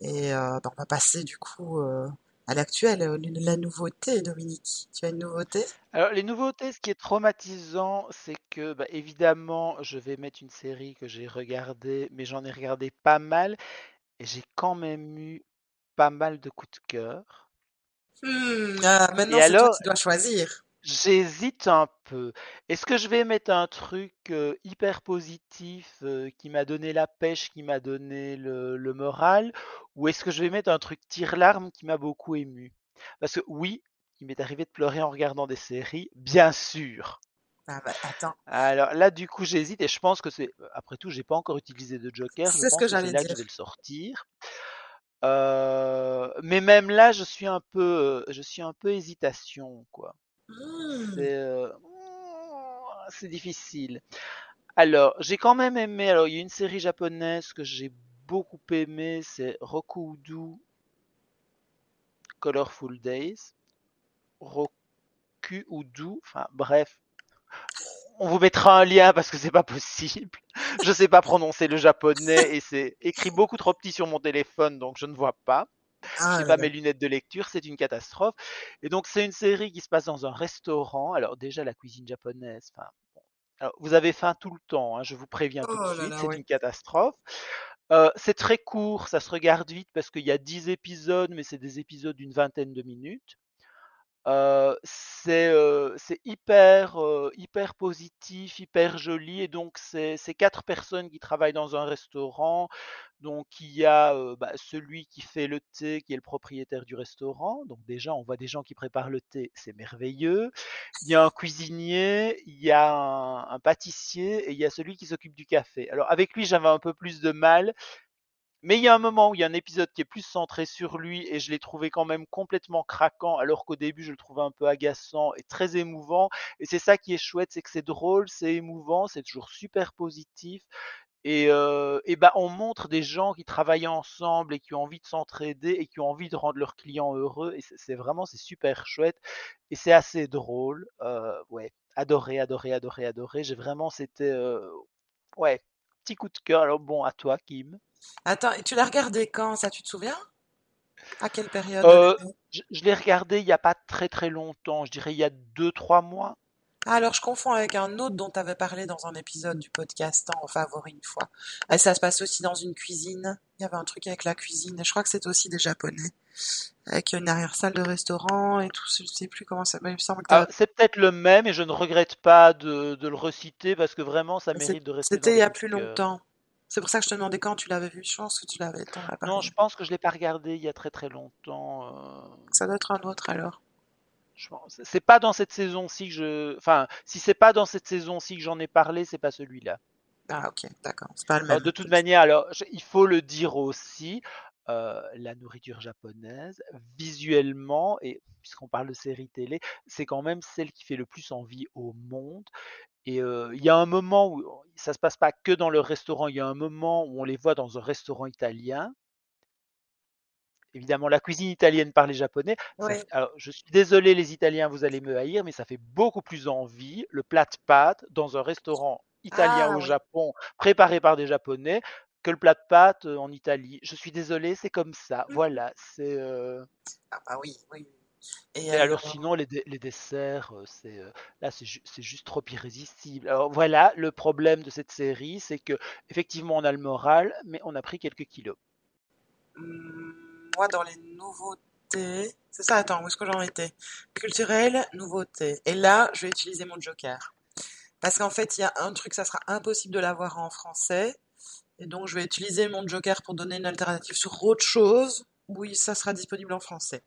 Et euh, bah, on va passer du coup euh, à l'actuel, euh, la nouveauté, Dominique. Tu as une nouveauté? Alors, les nouveautés, ce qui est traumatisant, c'est que, bah, évidemment, je vais mettre une série que j'ai regardée, mais j'en ai regardé pas mal, et j'ai quand même eu pas mal de coups de cœur. Ah, maintenant Et c'est toi alors, qui dois choisir. J'hésite un peu. Est-ce que je vais mettre un truc euh, hyper positif euh, qui m'a donné la pêche, qui m'a donné le, le moral, ou est-ce que je vais mettre un truc tire-larme qui m'a beaucoup ému? Parce que oui, il m'est arrivé de pleurer en regardant des séries, bien sûr. Ah bah attends, Alors là, du coup, j'hésite et je pense que c'est. Après tout, j'ai pas encore utilisé de Joker. Je c'est ce que j'allais là que je dire. vais le sortir. Euh, mais même là, je suis un peu, je suis un peu hésitation, quoi. Hmm, C'est, euh, c'est difficile. Alors, j'ai quand même aimé. Alors, il y a une série japonaise que j'ai beaucoup aimé, c'est Rokudu Colorful Days. Ro- Doku ou Do, enfin bref. On vous mettra un lien parce que c'est pas possible. Je sais pas prononcer le japonais et c'est écrit beaucoup trop petit sur mon téléphone donc je ne vois pas. Ah, J'ai pas mes lunettes de lecture, c'est une catastrophe. Et donc c'est une série qui se passe dans un restaurant. Alors déjà la cuisine japonaise, enfin alors, vous avez faim tout le temps, hein, je vous préviens tout de Oh suite, c'est ouais. une catastrophe. Euh, c'est très court, ça se regarde vite parce qu'il y a 10 épisodes, mais c'est des épisodes d'une vingtaine de minutes. C'est euh, hyper, euh, hyper positif, hyper joli. Et donc, c'est quatre personnes qui travaillent dans un restaurant. Donc, il y a bah, celui qui fait le thé, qui est le propriétaire du restaurant. Donc, déjà, on voit des gens qui préparent le thé, c'est merveilleux. Il y a un cuisinier, il y a un, un pâtissier et il y a celui qui s'occupe du café. Alors, avec lui, j'avais un peu plus de mal mais il y a un moment où il y a un épisode qui est plus centré sur lui et je l'ai trouvé quand même complètement craquant alors qu'au début je le trouvais un peu agaçant et très émouvant. Et c'est ça qui est chouette, c'est que c'est drôle, c'est émouvant, c'est toujours super positif. Et, euh, et ben on montre des gens qui travaillent ensemble et qui ont envie de s'entraider et qui ont envie de rendre leurs clients heureux. Et c'est vraiment c'est super chouette et c'est assez drôle. Euh, ouais, adoré, adoré, adoré, adoré. J'ai vraiment c'était euh, ouais petit coup de cœur. Alors bon, à toi, Kim. Attends, et tu l'as regardé quand, ça, tu te souviens? À quelle période? De Euh, je, je l'ai regardé il y a pas très très longtemps, je dirais il y a deux trois mois. Ah, alors, je confonds avec un autre dont tu avais parlé dans un épisode du podcast en favori une fois. Et ça se passe aussi dans une cuisine. Il y avait un truc avec la cuisine. Et je crois que c'est aussi des Japonais. Avec une arrière-salle de restaurant et tout. Je sais plus comment ça. Mais il me semble que Ah, c'est peut-être le même et je ne regrette pas de, de le reciter parce que vraiment ça mérite de rester c'était il y a plus cœur. longtemps. C'est pour ça que je te demandais quand tu l'avais vu. Je pense que tu l'avais, Non, je pense que je l'ai pas regardé il y a très très longtemps. euh, Ça doit être un autre alors. je pense. C'est pas dans cette saison-ci que je. Enfin, si c'est pas dans cette saison-ci que j'en ai parlé, c'est pas celui-là. Ah, ok, d'accord. C'est pas le Alors, même. de toute manière, alors je- il faut le dire aussi, euh, la nourriture japonaise, visuellement, et puisqu'on parle de séries télé, c'est quand même celle qui fait le plus envie au monde. Et il y a un moment où ça se passe pas que dans le restaurant, il y a un moment où on les voit dans un restaurant italien. Évidemment, la cuisine italienne par les japonais. Ça alors, je suis désolé, les Italiens, vous allez me haïr, mais ça fait beaucoup plus envie le plat de pâtes dans un restaurant italien Ah, au oui. Japon, préparé par des Japonais, que le plat de pâtes en Italie. Je suis désolé, c'est comme ça. Voilà, c'est. euh, Ah, bah oui, oui. Et Et alors, sinon, les, desserts, euh, c'est euh, là, c'est ju- c'est juste trop irrésistible. Alors voilà, le problème de cette série, c'est que effectivement, on a le moral, mais on a pris quelques kilos. hum, moi, dans les nouveautés, c'est ça, attends, où est-ce que j'en étais? Culturel, nouveautés. Et là, je vais utiliser mon joker. Parce qu'en fait, il y a un truc, ça sera impossible de l'avoir en français. Et donc, je vais utiliser mon joker pour donner une alternative sur autre chose. Oui, ça sera disponible en français.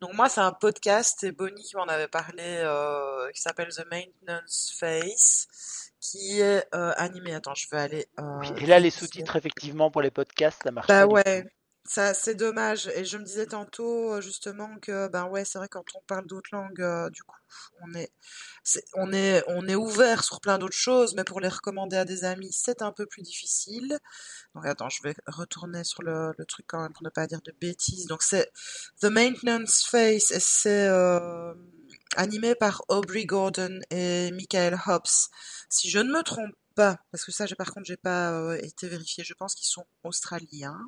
Donc moi, c'est un podcast, et Bonnie qui m'en avait parlé, euh, qui s'appelle The Maintenance Phase, qui est euh, animé. Attends, je vais aller euh, et là, les sous-titres, effectivement, pour les podcasts, ça marche Bah pas ouais. Ça c'est dommage. Et je me disais tantôt euh, justement que ben ouais, c'est vrai quand on parle d'autres langues, euh, du coup, on est, on est, on est ouvert sur plein d'autres choses, mais pour les recommander à des amis, c'est un peu plus difficile. Donc attends, je vais retourner sur le, le truc quand même pour ne pas dire de bêtises. Donc c'est The Maintenance Phase et c'est euh, animé par Aubrey Gordon et Michael Hobbs. Si je ne me trompe pas, parce que ça, j'ai par contre, j'ai pas euh, été vérifié. Je pense qu'ils sont australiens.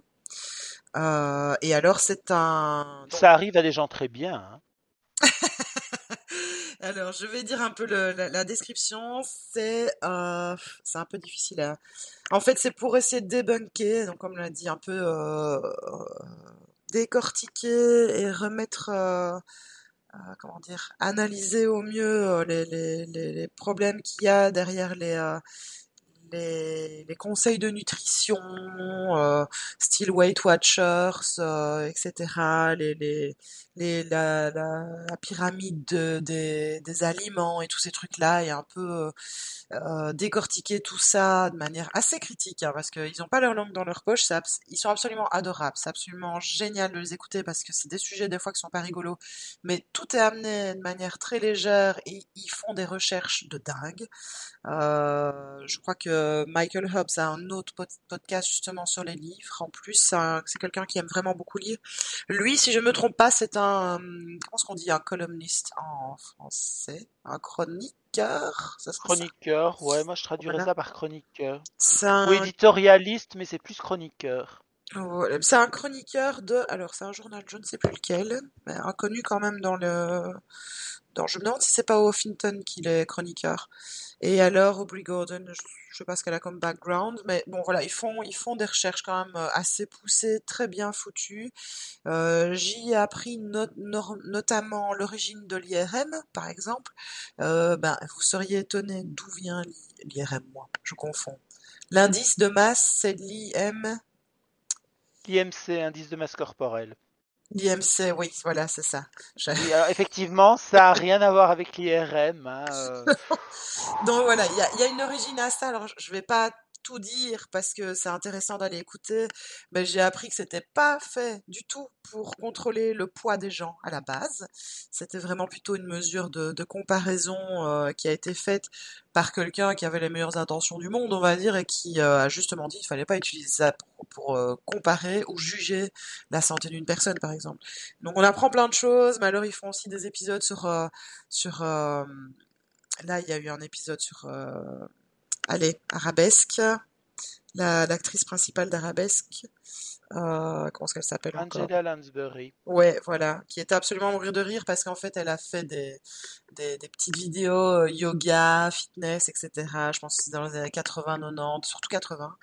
Euh, et alors, c'est un. donc, Ça arrive à des gens très bien. hein. alors, je vais dire un peu le- la, la description. C'est, euh, c'est un peu difficile à. En fait, c'est pour essayer de débunker, donc comme l'a dit, un peu euh, décortiquer et remettre. comment dire, analyser au mieux les, les, les, les problèmes qu'il y a derrière les, les, conseils de nutrition, euh, style Weight Watchers, euh, etc., les, les, la, pyramide de- des, des aliments et tous ces trucs-là, et un peu euh, euh, décortiquer tout ça de manière assez critique, hein, parce qu'ils n'ont pas leur langue dans leur poche, ils sont absolument adorables, c'est absolument génial de les écouter, parce que c'est des sujets des fois qui sont pas rigolos, mais tout est amené de manière très légère, et ils font des recherches de dingue. Je crois que Michael Hobbs a un autre podcast justement sur les livres. En plus, c'est quelqu'un qui aime vraiment beaucoup lire. Lui, si je me trompe pas, c'est un comment est-ce qu'on dit? Un columniste en français, un chroniqueur? Ça chroniqueur, ouais, moi je traduirais ça par chroniqueur. Un... Ou éditorialiste, mais c'est plus chroniqueur. C'est un chroniqueur de, alors c'est un journal, je ne sais plus lequel, mais inconnu quand même dans le, dans, je me demande si c'est pas Huffington qu'il est chroniqueur. Et alors Aubrey Gordon, je, je sais pas ce qu'elle a comme background, mais bon voilà, ils font, ils font des recherches quand même euh, assez poussées, très bien foutues. Euh, J'y ai appris notamment l'origine de l'IRM, par exemple. Euh, ben, vous seriez étonné d'où vient l'IRM, moi, je confonds. L'indice de masse, c'est l'IM L'IMC, indice de masse corporelle. L'IMC, oui, voilà, c'est ça. effectivement, ça n'a rien à voir avec l'IRM. Hein, euh. Donc voilà, il y a, une origine à ça. Alors, je ne vais pas tout dire parce que c'est intéressant d'aller écouter, mais j'ai appris que c'était pas fait du tout pour contrôler le poids des gens à la base. C'était vraiment plutôt une mesure de, comparaison euh, qui a été faite par quelqu'un qui avait les meilleures intentions du monde, on va dire, et qui euh, a justement dit qu'il fallait pas utiliser ça pour, euh, comparer ou juger la santé d'une personne, par exemple. Donc on apprend plein de choses, mais alors ils font aussi des épisodes sur sur là il y a eu un épisode sur allez, Arabesque, l'actrice principale d'Arabesque. Euh, comment est-ce qu'elle s'appelle Angela Lansbury. Ouais, voilà, qui était absolument à mourir de rire parce qu'en fait, elle a fait des, des, petites vidéos euh, yoga, fitness, etc. Je pense que c'est dans les années 80, 90, surtout 80,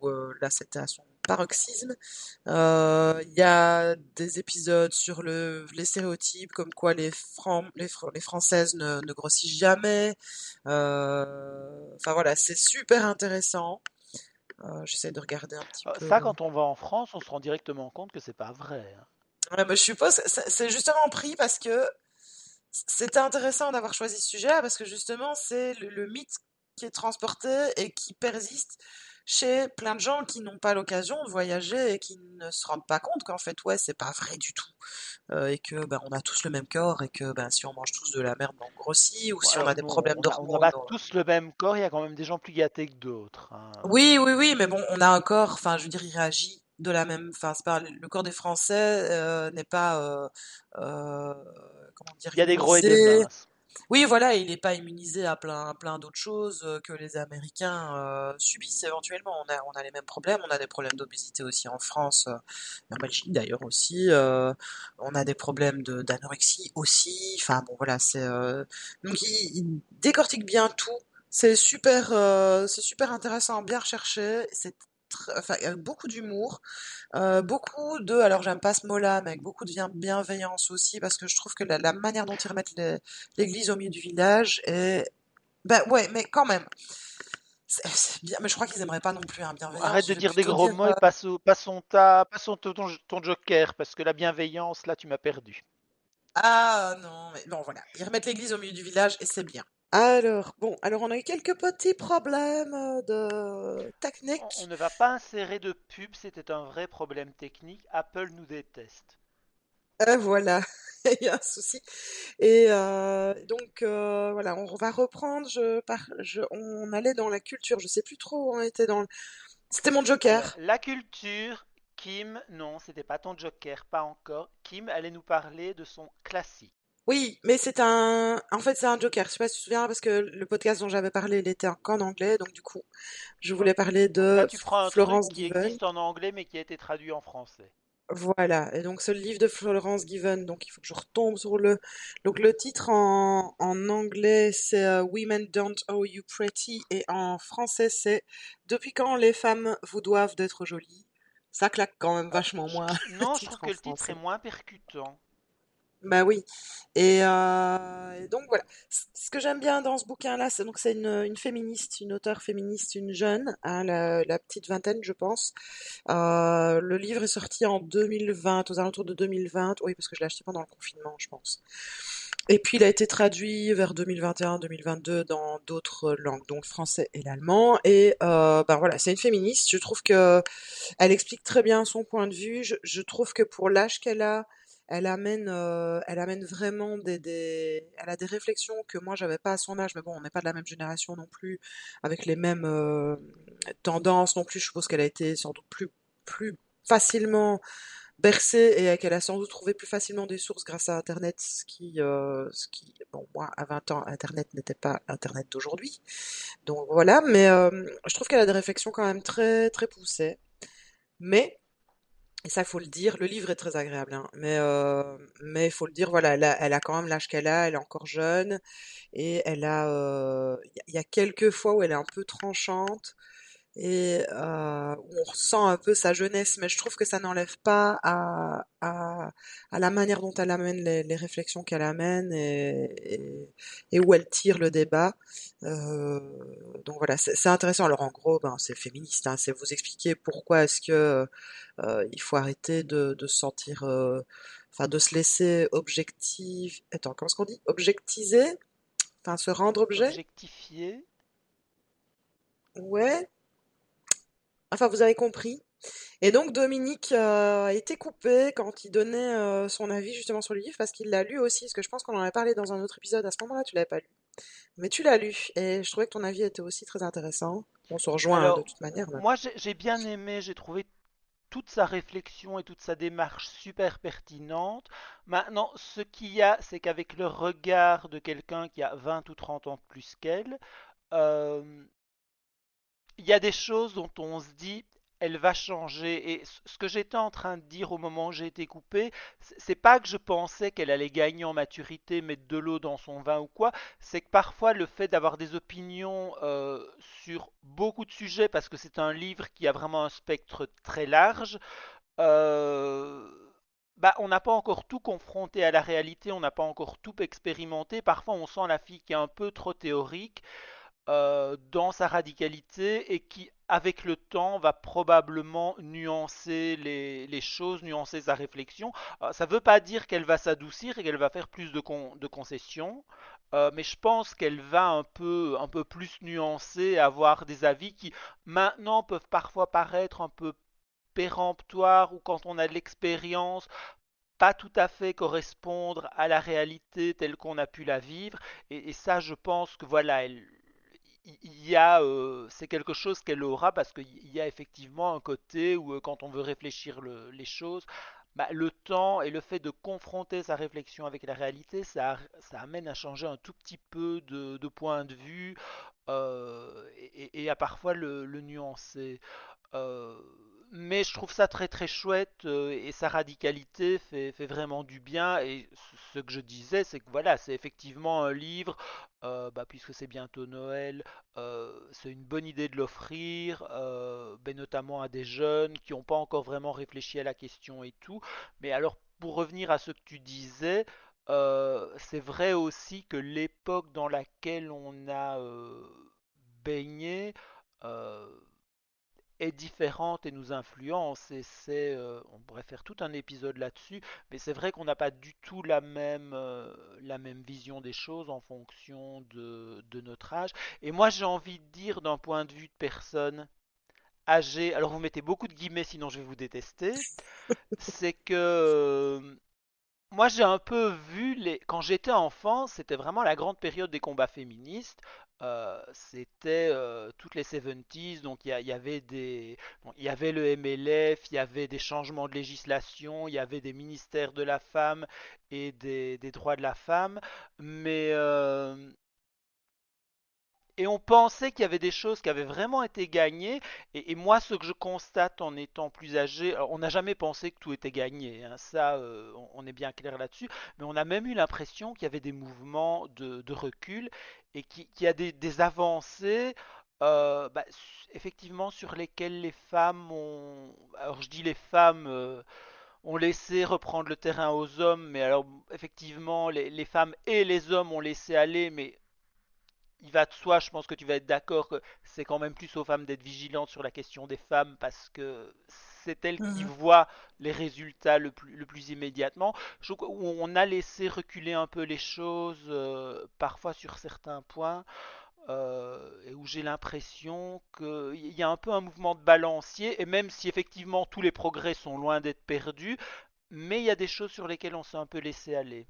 où euh, là, c'était à son paroxysme. Euh, il y a des épisodes sur le, les stéréotypes, comme quoi les, les, les Françaises ne, ne, grossissent jamais. Euh, enfin voilà, c'est super intéressant. Euh, j'essaie de regarder un petit peu. Ça, quand on va en France, on se rend directement compte que c'est pas vrai. Hein. Ouais, je suppose, c'est justement pris parce que c'était intéressant d'avoir choisi ce sujet parce que justement c'est le, mythe qui est transporté et qui persiste chez plein de gens qui n'ont pas l'occasion de voyager et qui ne se rendent pas compte qu'en fait ouais c'est pas vrai du tout. Euh, et que ben on a tous le même corps et que ben si on mange tous de la merde on grossit ou si on a des problèmes d'hormones on pas tous le même corps il y a quand même des gens plus gâtés que d'autres hein. oui oui oui mais bon on a un corps enfin je veux dire il réagit de la même enfin pas le corps des Français euh, n'est pas euh, comment dire il y a des gros et des minces oui, voilà, il n'est pas immunisé à plein, plein d'autres choses euh, que les Américains euh, subissent éventuellement. On a, on a les mêmes problèmes, on a des problèmes d'obésité aussi en France, euh, en Belgique d'ailleurs aussi. on a des problèmes d'anorexie aussi. Enfin bon, voilà, c'est donc il, décortique bien tout. C'est super, c'est super intéressant, bien recherché. Enfin, beaucoup d'humour, euh, beaucoup de, alors j'aime pas ce mot-là, mais avec beaucoup de bienveillance aussi, parce que je trouve que la, manière dont ils remettent l'église au milieu du village est, ben ouais, mais quand même. bien, mais je crois qu'ils aimeraient pas non plus un bienveillance. Arrête de dire des gros mots et euh passe, passons, ta, passons ton, ton, joker, parce que la bienveillance, là, tu m'as perdu. Ah non, mais bon voilà, ils remettent l'église au milieu du village et c'est bien. Alors, bon, alors on a eu quelques petits problèmes euh, de technique. On ne va pas insérer de pub, c'était un vrai problème technique. Apple nous déteste. Euh, voilà, il y a un souci. Et euh, donc, voilà, on va reprendre. Je, je, on allait dans la culture, je sais plus trop où on était dans. C'était mon joker. La culture, Kim, non, c'était pas ton joker, pas encore. Kim allait nous parler de son classique. Oui, mais c'est un, en fait, c'est un Joker. Je sais pas si tu te souviens parce que le podcast dont j'avais parlé, il était qu'en anglais, donc du coup, je voulais parler de Florence qui existe en anglais mais qui a été traduit en français. Voilà, et donc ce livre de Florence Given, donc il faut que je retombe sur le. Donc le titre en, en anglais c'est euh, Women Don't Owe You Pretty et en français c'est Depuis quand les femmes vous doivent d'être jolies? Ça claque quand même vachement moins. Non, je trouve que le titre est moins percutant. Bah oui. Et, euh, donc voilà. Ce que j'aime bien dans ce bouquin-là, c'est donc c'est une, féministe, une auteure féministe, une jeune, hein, la, petite vingtaine, je pense. Euh, le livre est sorti en 2020, aux alentours de 2020. Oui, parce que je l'ai acheté pendant le confinement, je pense. Et puis il a été traduit vers 2021-2022 dans d'autres langues, donc français et l'allemand. Et euh, ben voilà, c'est une féministe. Je trouve que elle explique très bien son point de vue. Je trouve que pour l'âge qu'elle a, elle amène, euh, elle amène vraiment des, des, elle a des réflexions que moi j'avais pas à son âge, mais bon, on n'est pas de la même génération non plus, avec les mêmes euh, tendances non plus. Je suppose qu'elle a été sans doute plus, plus facilement bercée et qu'elle a sans doute trouvé plus facilement des sources grâce à Internet, ce qui, euh, ce qui, bon, moi, à 20 ans, Internet n'était pas Internet d'aujourd'hui. Donc voilà, mais euh, je trouve qu'elle a des réflexions quand même très, très poussées. Mais, et ça, faut le dire, le livre est très agréable, hein, mais euh, mais faut le dire, voilà, elle a, quand même l'âge qu'elle a, elle est encore jeune, et elle a, euh, il y, y a quelques fois où elle est un peu tranchante, et euh, où on ressent un peu sa jeunesse, mais je trouve que ça n'enlève pas à, à, à la manière dont elle amène les, les réflexions qu'elle amène et, et, et où elle tire le débat. Euh, donc voilà, c'est intéressant. Alors en gros, ben, c'est féministe, hein, c'est vous expliquer pourquoi est-ce que euh, il faut arrêter de, de se sentir, euh, enfin de se laisser objectif. Attends, comment est-ce qu'on dit? Objectiviser? Enfin, se rendre objet? Objectifié. Ouais. Enfin, vous avez compris. Et donc Dominique euh, a été coupé quand il donnait euh, son avis justement sur le livre parce qu'il l'a lu aussi, parce que je pense qu'on en a parlé dans un autre épisode. À ce moment-là, tu l'avais pas lu. Mais tu l'as lu et je trouvais que ton avis était aussi très intéressant. On se rejoint hein, de toute manière. moi j'ai j'ai bien aimé, j'ai trouvé toute sa réflexion et toute sa démarche super pertinente. Maintenant, ce qu'il y a, c'est qu'avec le regard de quelqu'un qui a 20 ou 30 ans de plus qu'elle, euh, il y a des choses dont on se dit, elle va changer. Et ce que j'étais en train de dire au moment où j'ai été coupé, c'est pas que je pensais qu'elle allait gagner en maturité, mettre de l'eau dans son vin ou quoi. C'est que parfois le fait d'avoir des opinions euh, sur beaucoup de sujets, parce que c'est un livre qui a vraiment un spectre très large, euh, bah, on n'a pas encore tout confronté à la réalité, on n'a pas encore tout expérimenté. Parfois, on sent la fille qui est un peu trop théorique euh, dans sa radicalité et qui, avec le temps, va probablement nuancer les, choses, nuancer sa réflexion. Euh, ça ne veut pas dire qu'elle va s'adoucir et qu'elle va faire plus de, con- de concessions, euh, mais je pense qu'elle va un peu, un peu plus nuancer, avoir des avis qui maintenant peuvent parfois paraître un peu péremptoires ou quand on a de l'expérience, pas tout à fait correspondre à la réalité telle qu'on a pu la vivre. Et ça, je pense que voilà, elle, il y a, c'est quelque chose qu'elle aura parce qu'il y a effectivement un côté où quand on veut réfléchir le- les choses, bah, le temps et le fait de confronter sa réflexion avec la réalité, ça, ça amène à changer un tout petit peu de, point de vue et, à parfois le, nuancer. Mais je trouve ça très très chouette euh, et sa radicalité fait, vraiment du bien. Et ce que je disais, c'est que voilà, c'est effectivement un livre, euh, bah, puisque c'est bientôt Noël, euh, c'est une bonne idée de l'offrir, ben, notamment à des jeunes qui n'ont pas encore vraiment réfléchi à la question et tout. Mais alors, pour revenir à ce que tu disais, c'est vrai aussi que l'époque dans laquelle on a baigné, est différente et nous influence et c'est euh, on pourrait faire tout un épisode là-dessus mais c'est vrai qu'on n'a pas du tout la même euh, la même vision des choses en fonction de, de notre âge. Et moi j'ai envie de dire d'un point de vue de personne âgée alors vous mettez beaucoup de guillemets sinon je vais vous détester c'est que euh, moi, j'ai un peu vu les. Quand j'étais enfant, c'était vraiment la grande période des combats féministes. Euh, c'était euh, toutes les 70s, donc il y, avait des, il y avait le MLF, il y avait des changements de législation, il y avait des ministères de la femme et des, des droits de la femme, mais euh, et on pensait qu'il y avait des choses qui avaient vraiment été gagnées. Et, moi, ce que je constate en étant plus âgé, on n'a jamais pensé que tout était gagné, hein, ça, euh, on, est bien clair là-dessus, mais on a même eu l'impression qu'il y avait des mouvements de, recul et qui- qu'il y a des, avancées, euh, bah, effectivement, sur lesquelles les femmes ont... Alors je dis les femmes... euh, ont laissé reprendre le terrain aux hommes, mais alors effectivement les, les femmes et les hommes ont laissé aller, mais il va de soi, je pense que tu vas être d'accord que c'est quand même plus aux femmes d'être vigilantes sur la question des femmes parce que c'est elles qui Mhm. voient les résultats le plus, le plus immédiatement. Je qu'on a laissé reculer un peu les choses, euh, parfois sur certains points, euh, et où j'ai l'impression qu'il y a un peu un mouvement de balancier, et même si effectivement tous les progrès sont loin d'être perdus, mais il y a des choses sur lesquelles on s'est un peu laissé aller.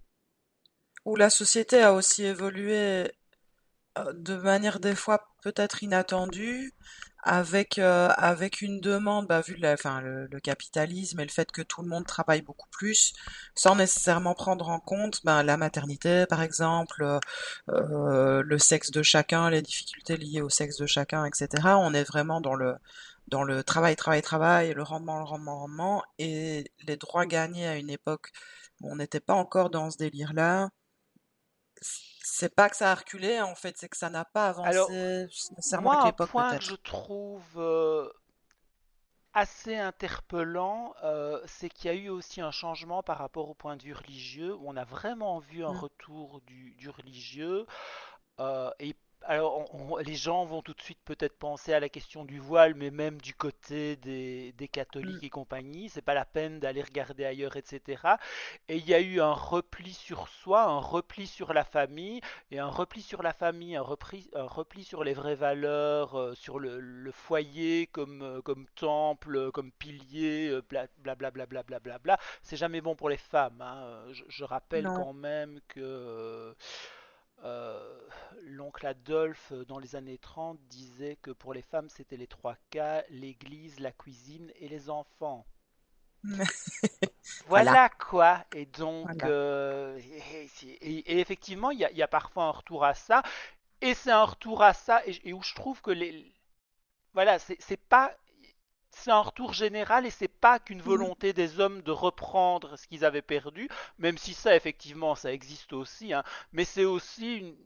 Où la société a aussi évolué euh, de manière des fois peut-être inattendue, avec euh, avec une demande, bah, vu enfin, le, le capitalisme et le fait que tout le monde travaille beaucoup plus, sans nécessairement prendre en compte ben, la maternité, par exemple, euh, euh, le sexe de chacun, les difficultés liées au sexe de chacun, etc. On est vraiment dans le dans le travail, travail, travail, le rendement, le rendement, rendement, et les droits gagnés à une époque où on n'était pas encore dans ce délire-là c'est pas que ça a reculé, en fait, c'est que ça n'a pas Alors, avancé nécessairement moi, avec un point que je trouve euh, assez interpellant, euh, c'est qu'il y a eu aussi un changement par rapport au point de vue religieux, où on a vraiment vu un Mm, retour du, du religieux. Euh, et alors, on, les gens vont tout de suite peut-être penser à la question du voile, mais même du côté des, catholiques mm. et compagnie, c'est pas la peine d'aller regarder ailleurs, etc. Et il y a eu un repli sur soi, un repli sur la famille, et un repli sur la famille, un repli, un repli sur les vraies valeurs, euh, sur le, foyer comme, euh, comme temple, euh, comme pilier, euh, blablabla. Bla, bla, bla, bla, C'est jamais bon pour les femmes. Hein. Je, je, rappelle quand même que euh, l'oncle Adolphe, euh, dans les années 30, disait que pour les femmes, c'était les trois K, l'église, la cuisine et les enfants. Voilà, Voilà quoi. Et donc, voilà. euh, et, et- et effectivement, il y a, il y a parfois un retour à ça. Et c'est un retour à ça, et, et où je trouve que les, voilà, c'est pas, c'est un retour général et c'est pas qu'une Mm, volonté des hommes de reprendre ce qu'ils avaient perdu, même si ça, effectivement, ça existe aussi, hein, mais c'est aussi une,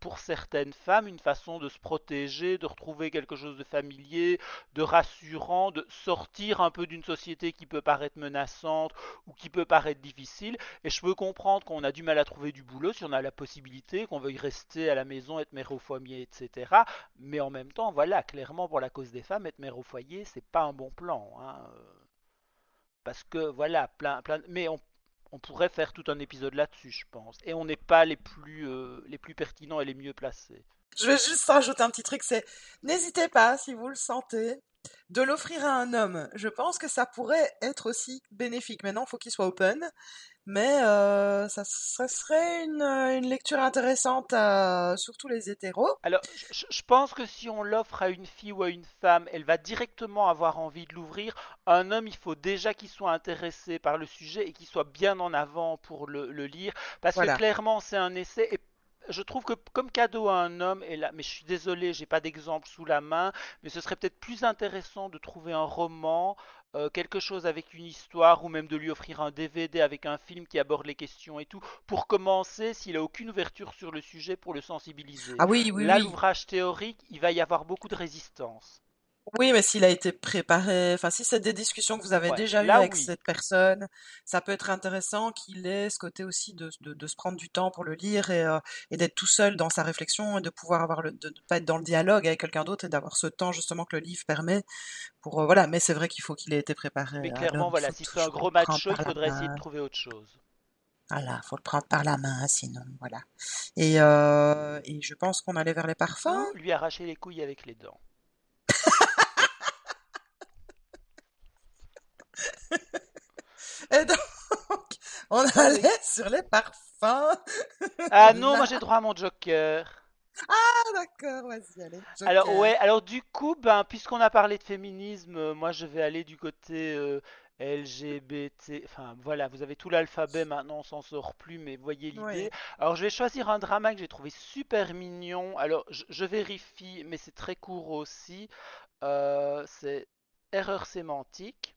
pour, certaines femmes une façon de se protéger, de retrouver quelque chose de familier, de rassurant, de sortir un peu d'une société qui peut paraître menaçante ou qui peut paraître difficile. Et je peux comprendre qu'on a du mal à trouver du boulot si on a la possibilité, qu'on veuille rester à la maison, être mère au foyer, etc. Mais en même temps, voilà, clairement pour la cause des femmes, être mère au foyer, c'est pas un bon plan. hein, Parce que voilà, plein, plein. Mais on, on pourrait faire tout un épisode là-dessus, je pense. Et on n'est pas les plus, euh, les plus pertinents et les mieux placés. Je vais juste rajouter un petit truc, c'est n'hésitez pas, si vous le sentez, de l'offrir à un homme. Je pense que ça pourrait être aussi bénéfique. Maintenant, il faut qu'il soit open, mais euh, ça, ça serait une, une lecture intéressante à surtout les hétéros. Alors, je, je pense que si on l'offre à une fille ou à une femme, elle va directement avoir envie de l'ouvrir. Un homme, il faut déjà qu'il soit intéressé par le sujet et qu'il soit bien en avant pour le, le lire, parce que clairement, c'est un essai. Et je trouve que comme cadeau à un homme, et là, mais je suis désolé, j'ai pas d'exemple sous la main, mais ce serait peut-être plus intéressant de trouver un roman, euh, quelque chose avec une histoire, ou même de lui offrir un DVD avec un film qui aborde les questions et tout, pour commencer, s'il a aucune ouverture sur le sujet, pour le sensibiliser. Ah oui, oui, Là, oui. l'ouvrage théorique, il va y avoir beaucoup de résistance. Oui, mais s'il a été préparé, enfin, si c'est des discussions que vous avez Ouais, déjà eues là avec oui. cette personne, ça peut être intéressant qu'il ait ce côté aussi de, de, de se prendre du temps pour le lire et, euh, et d'être tout seul dans sa réflexion et de pouvoir avoir le, de ne pas être dans le dialogue avec quelqu'un d'autre et d'avoir ce temps justement que le livre permet pour, euh, voilà. Mais c'est vrai qu'il faut qu'il ait été préparé Mais à clairement, l'homme, voilà, faut si c'est un toujours le gros prendre macho, il par la faudrait essayer de main. trouver autre chose. Voilà, faut le prendre par la main, sinon, voilà. Et, euh, et je pense qu'on allait vers les parfums. Ou lui arracher les couilles avec les dents. Et donc, on Ah allait sur les parfums. Ah non, moi j'ai droit à mon joker. ah, d'accord, vas-y, allez, Alors ouais, alors du coup, ben, puisqu'on a parlé de féminisme, euh, moi je vais aller du côté euh, LGBT. Enfin voilà, vous avez tout l'alphabet maintenant, on s'en sort plus, mais voyez l'idée. Alors je vais choisir un drama que j'ai trouvé super mignon. Alors je, je vérifie, mais c'est très court aussi. Euh, c'est Erreur sémantique.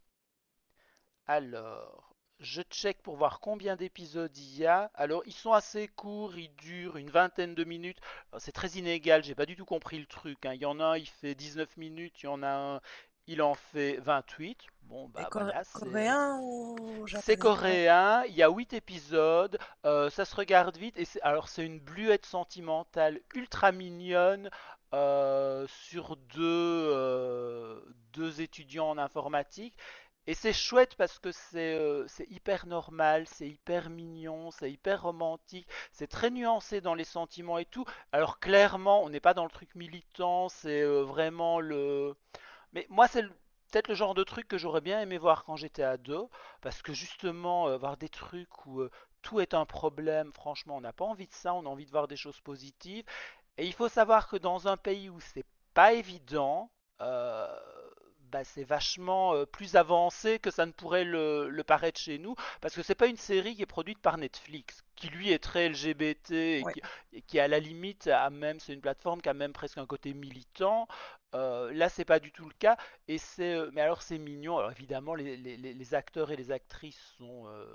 Alors, je check pour voir combien d'épisodes il y a. Alors, ils sont assez courts, ils durent une vingtaine de minutes. C'est très inégal, j'ai pas du tout compris le truc. hein. Il y en a un, il fait 19 minutes, il y en a un, il en fait 28. Bon, bah voilà, c'est coréen ou c'est coréen, il y a 8 épisodes, euh, ça se regarde vite, et alors c'est une bluette sentimentale ultra mignonne euh, sur deux, euh, deux étudiants en informatique. Et c'est chouette parce que c'est euh, c'est hyper normal, c'est hyper mignon, c'est hyper romantique, c'est très nuancé dans les sentiments et tout. Alors clairement, on n'est pas dans le truc militant, c'est euh, vraiment le... Mais moi, c'est peut-être le genre de truc que j'aurais bien aimé voir quand j'étais ado, parce que justement, euh, voir des trucs où euh, tout est un problème, franchement, on n'a pas envie de ça, on a envie de voir des choses positives. Et il faut savoir que dans un pays où c'est pas évident, bah, c'est vachement euh, plus avancé que ça ne pourrait le, le paraître chez nous, parce que c'est pas une série qui est produite par Netflix, qui lui est très LGBT et Ouais. qui, et qui à la limite a même, c'est une plateforme qui a même presque un côté militant. Euh, là, c'est pas du tout le cas, et c'est, euh, mais alors c'est mignon. Alors évidemment, les, les- les- les acteurs et les actrices sont euh,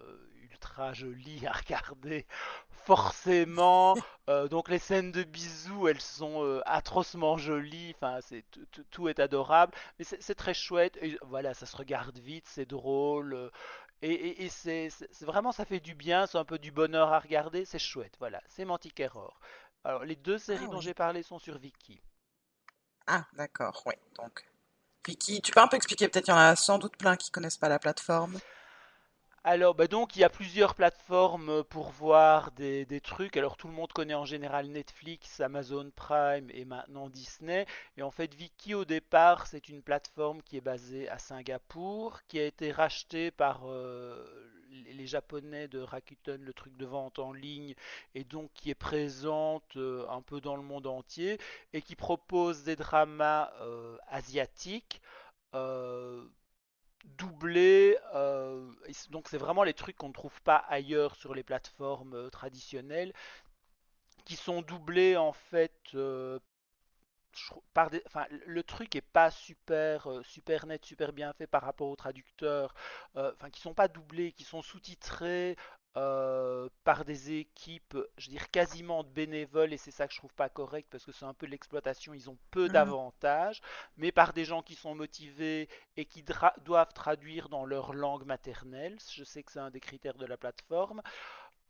ultra jolis à regarder, forcément. Euh, donc les scènes de bisous, elles sont atrocement jolies. Enfin, c'est tout, est adorable. Mais c'est c'est très chouette. Et voilà, ça se regarde vite, c'est drôle. Et, et- et c'est vraiment, ça fait du bien, c'est un peu du bonheur à regarder. C'est chouette. Voilà, c'est Mantic Error. Alors, les deux Ah séries dont oui. j'ai parlé sont sur Viki. Ah, d'accord, oui. Donc, Vicky, tu peux un peu expliquer, peut-être il y en a sans doute plein qui connaissent pas la plateforme. Alors, bah donc, il y a plusieurs plateformes pour voir des, trucs. Alors, tout le monde connaît en général Netflix, Amazon Prime et maintenant Disney. Et en fait, Viki, au départ, c'est une plateforme qui est basée à Singapour, qui a été rachetée par euh, les Japonais de Rakuten, le truc de vente en ligne, et donc qui est présente euh, un peu dans le monde entier, et qui propose des dramas euh, asiatiques. Doublé. euh, donc c'est vraiment les trucs qu'on ne trouve pas ailleurs sur les plateformes euh, traditionnelles, qui sont doublés en fait euh, le truc est pas super, super net, super bien fait par rapport aux traducteurs, euh, enfin, qui sont pas doublés, qui sont sous-titrés euh, par des équipes, je veux dire quasiment de bénévoles, et c'est ça que je trouve pas correct parce que c'est un peu de l'exploitation, ils ont peu Mhm. d'avantages, mais par des gens qui sont motivés et qui doivent traduire dans leur langue maternelle. Je sais que c'est un des critères de la plateforme.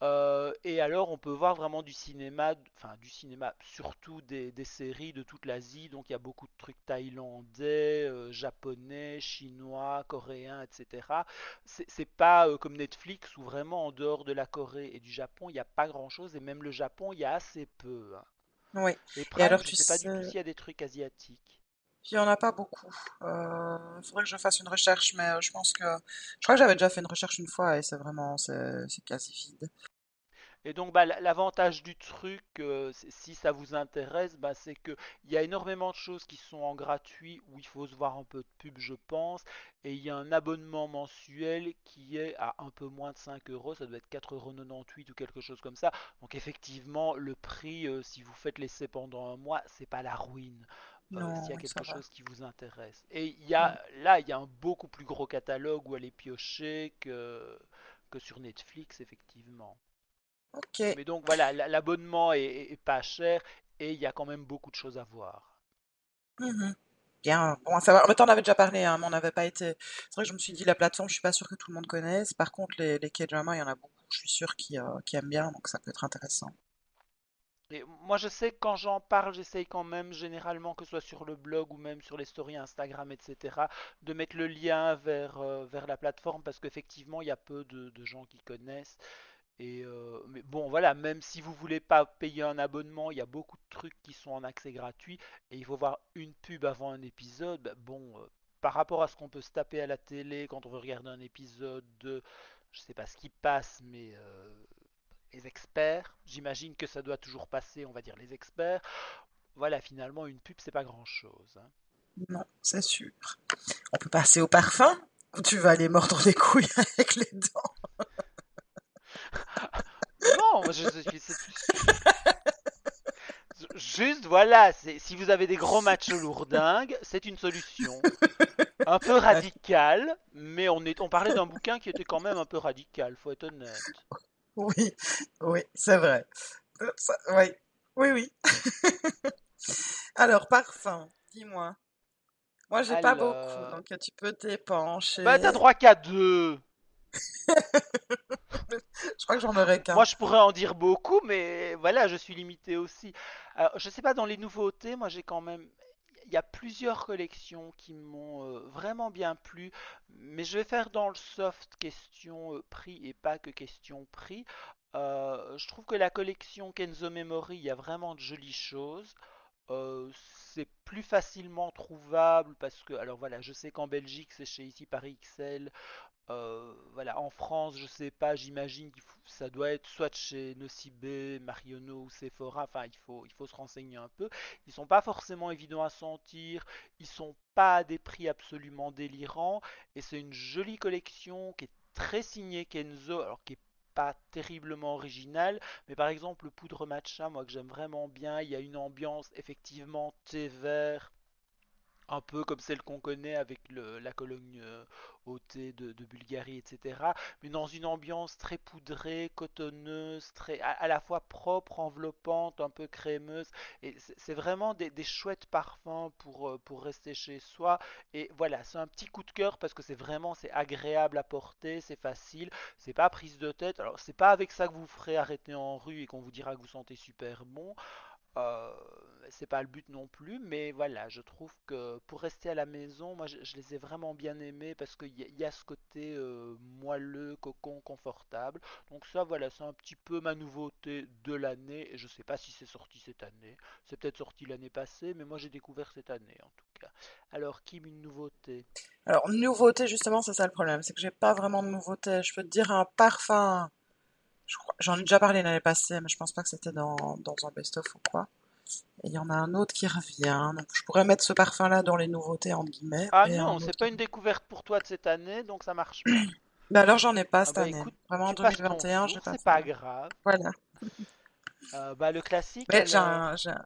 Euh, et alors, on peut voir vraiment du cinéma, enfin du cinéma, surtout des, des séries de toute l'Asie. Donc, il y a beaucoup de trucs thaïlandais, euh, japonais, chinois, coréens, etc. C'est pas euh, comme Netflix où vraiment en dehors de la Corée et du Japon, il n'y a pas grand-chose. Et même le Japon, il y a assez peu. hein. Oui. Et alors, je tu sais pas sais, du tout s'il y a des trucs asiatiques. il y en a pas beaucoup. Il faudrait que je fasse une recherche, mais je pense que... Je crois que j'avais déjà fait une recherche une fois et c'est vraiment, c'est quasi vide. Et donc, bah, l'avantage du truc, euh, si ça vous intéresse, bah, c'est que il y a énormément de choses qui sont en gratuit où il faut se voir un peu de pub, je pense. Et il y a un abonnement mensuel qui est à un peu moins de 5 euros, ça doit être 4,98€ ou quelque chose comme ça. Donc, effectivement, le prix, euh, si vous faites l'essai pendant un mois, c'est pas la ruine. euh, s'il y a quelque chose qui vous intéresse. Et il y a, là, il y a un beaucoup plus gros catalogue où aller piocher que, que sur Netflix, effectivement. Mais donc voilà, l'abonnement est, est- est pas cher et il y a quand même beaucoup de choses à voir. Mhm. Bien, bon à savoir. Mais t'en avais déjà parlé, hein, mais on n'avait pas été. C'est vrai que je me suis dit, la plateforme, je suis pas sûre que tout le monde connaisse. Par contre, les, les K-dramas, il y en a beaucoup, je suis sûre, qui, euh, qui aiment bien, donc ça peut être intéressant. Et moi je sais que quand j'en parle, j'essaye quand même généralement que ce soit sur le blog ou même sur les stories Instagram, etc., de mettre le lien vers, euh, vers la plateforme parce qu'effectivement il y a peu de, de gens qui connaissent. Et euh, mais bon voilà, même si vous voulez pas payer un abonnement, il y a beaucoup de trucs qui sont en accès gratuit et il faut voir une pub avant un épisode. bah, bon, euh, par rapport à ce qu'on peut se taper à la télé quand on veut regarder un épisode de, je sais pas ce qui passe, mais euh, les experts, j'imagine que ça doit toujours passer, on va dire les experts. Voilà, finalement une pub c'est pas grand chose. Non, c'est sûr. On peut passer au parfum, tu vas aller mordre des couilles avec les dents? Non, je, je- c'est juste voilà, si vous avez des gros matchs lourdingues, c'est une solution. un peu Ouais. radical, mais on, est, on parlait d'un bouquin qui était quand même un peu radical, faut être honnête. Oui, oui, c'est vrai. Euh, ça- oui, oui, oui. Alors, parfum, dis-moi. Moi, j'ai pas beaucoup, donc tu peux bah t'as t'épancher. droit qu'à deux. Je crois que j'en aurai qu'un. Moi je pourrais en dire beaucoup, mais voilà, je suis limité aussi. Alors, je sais pas, dans les nouveautés, moi j'ai quand même... Il y a plusieurs collections qui m'ont euh, vraiment bien plu, mais je vais faire dans le soft question euh, prix et pas que question prix. Euh, je trouve que la collection Kenzo Memory, il y a vraiment de jolies choses. Euh, c'est plus facilement trouvable parce que, alors voilà, je sais qu'en Belgique c'est chez ici Paris XL. Euh, voilà, en France, je sais pas, j'imagine que ça doit être soit chez Nocibé, Marionneau ou Sephora. Enfin, il faut, il faut se renseigner un peu. Ils sont pas forcément évidents à sentir. Ils sont pas à des prix absolument délirants. Et c'est une jolie collection qui est très signée Kenzo, alors qui est pas terriblement original, mais par exemple le poudre matcha, moi que j'aime vraiment bien, il y a une ambiance effectivement thé vert, un peu comme celle qu'on connaît avec la cologne euh, au thé de, de Bulgarie, etc. Mais dans une ambiance très poudrée, cotonneuse, très à, la fois propre, enveloppante, un peu crémeuse. Et c'est vraiment des, chouettes parfums pour, euh, pour rester chez soi. Et voilà, c'est un petit coup de cœur parce que c'est vraiment c'est agréable à porter, c'est facile, c'est pas prise de tête. Alors c'est pas avec ça que vous vous ferez arrêter en rue et qu'on vous dira que vous sentez super bon. Euh, c'est pas le but non plus, mais voilà, je trouve que pour rester à la maison, moi je, les ai vraiment bien aimés parce qu'il y, a- ce côté euh, moelleux, cocon, confortable. Donc ça, voilà, c'est un petit peu ma nouveauté de l'année. Je sais pas si c'est sorti cette année, c'est peut-être sorti l'année passée, mais moi j'ai découvert cette année en tout cas. Alors, Kim, une nouveauté? Alors, nouveauté, justement, c'est ça le problème, c'est que j'ai pas vraiment de nouveauté. Je peux te dire un parfum, j'en ai déjà parlé l'année passée, mais je pense pas que c'était dans, dans un best-of ou quoi. Et il y en a un autre qui revient, donc je pourrais mettre ce parfum-là dans les nouveautés, entre guillemets, Ah non, c'est pas une découverte pour toi de cette année, donc ça marche pas. Ben alors, j'en ai pas Ah cette bah année. écoute, Vraiment, en tu passes ton 2021, j'ai tour, pas c'est pas grave. Voilà. Euh, bah le classique Mais j'ai alors. un, j'ai un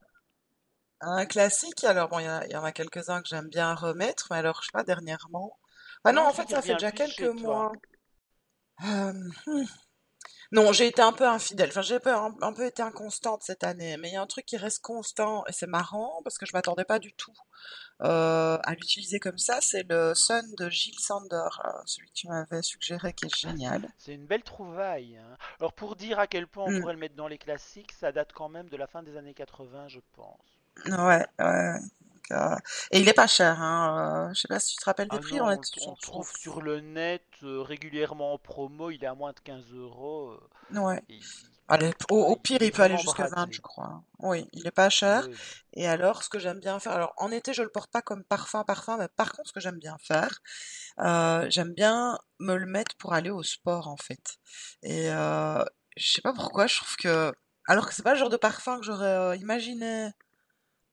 un classique, alors bon, il y, en a il y en a quelques-uns que j'aime bien remettre, mais alors, je sais pas, dernièrement... Ah non, Non, en fait, ça fait déjà quelques mois. Euh, hmm. Non, j'ai été un peu infidèle. Enfin, j'ai un, peu un peu été inconstante cette année. Mais il y a un truc qui reste constant et c'est marrant parce que je m'attendais pas du tout euh, à l'utiliser comme ça. C'est le Sun de Gilles Sander, euh, celui que tu m'avais suggéré, qui est génial. c'est une belle trouvaille. hein. Alors pour dire à quel point on Hmm. pourrait le mettre dans les classiques, ça date quand même de la fin des années 80, je pense. Ouais, ouais. Euh, et il est pas cher, hein. euh, je sais pas si tu te rappelles des Ah prix. non, On on, trouve sur le net euh, régulièrement en promo, il est à moins de 15 euros. Ouais. et il, Allez, au, pire, il peut aller jusqu'à 20, je crois. Oui, il est pas cher. Oui. Et alors, ce que j'aime bien faire, alors en été, je le porte pas comme parfum, parfum, mais par contre, ce que j'aime bien faire, euh, j'aime bien me le mettre pour aller au sport, en fait. Et euh, je sais pas pourquoi, je trouve que, alors que c'est pas le genre de parfum que j'aurais euh, imaginé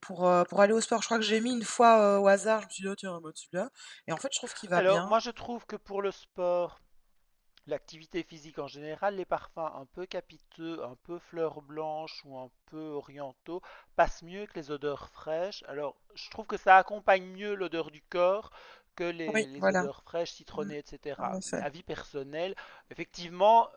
pour, euh, pour aller au sport. Je crois que j'ai mis une fois euh, au hasard, je me suis dit, oh, tiens, mode celui-là. Et en fait, je trouve qu'il va Alors bien. moi je trouve que pour le sport, L'activité physique en général, les parfums un peu capiteux, un peu fleurs blanches ou un peu orientaux passent mieux que les odeurs fraîches. Alors, je trouve que ça accompagne mieux l'odeur du corps que les, Oui, les voilà. odeurs fraîches, citronnées, en etc. Avis personnel, effectivement,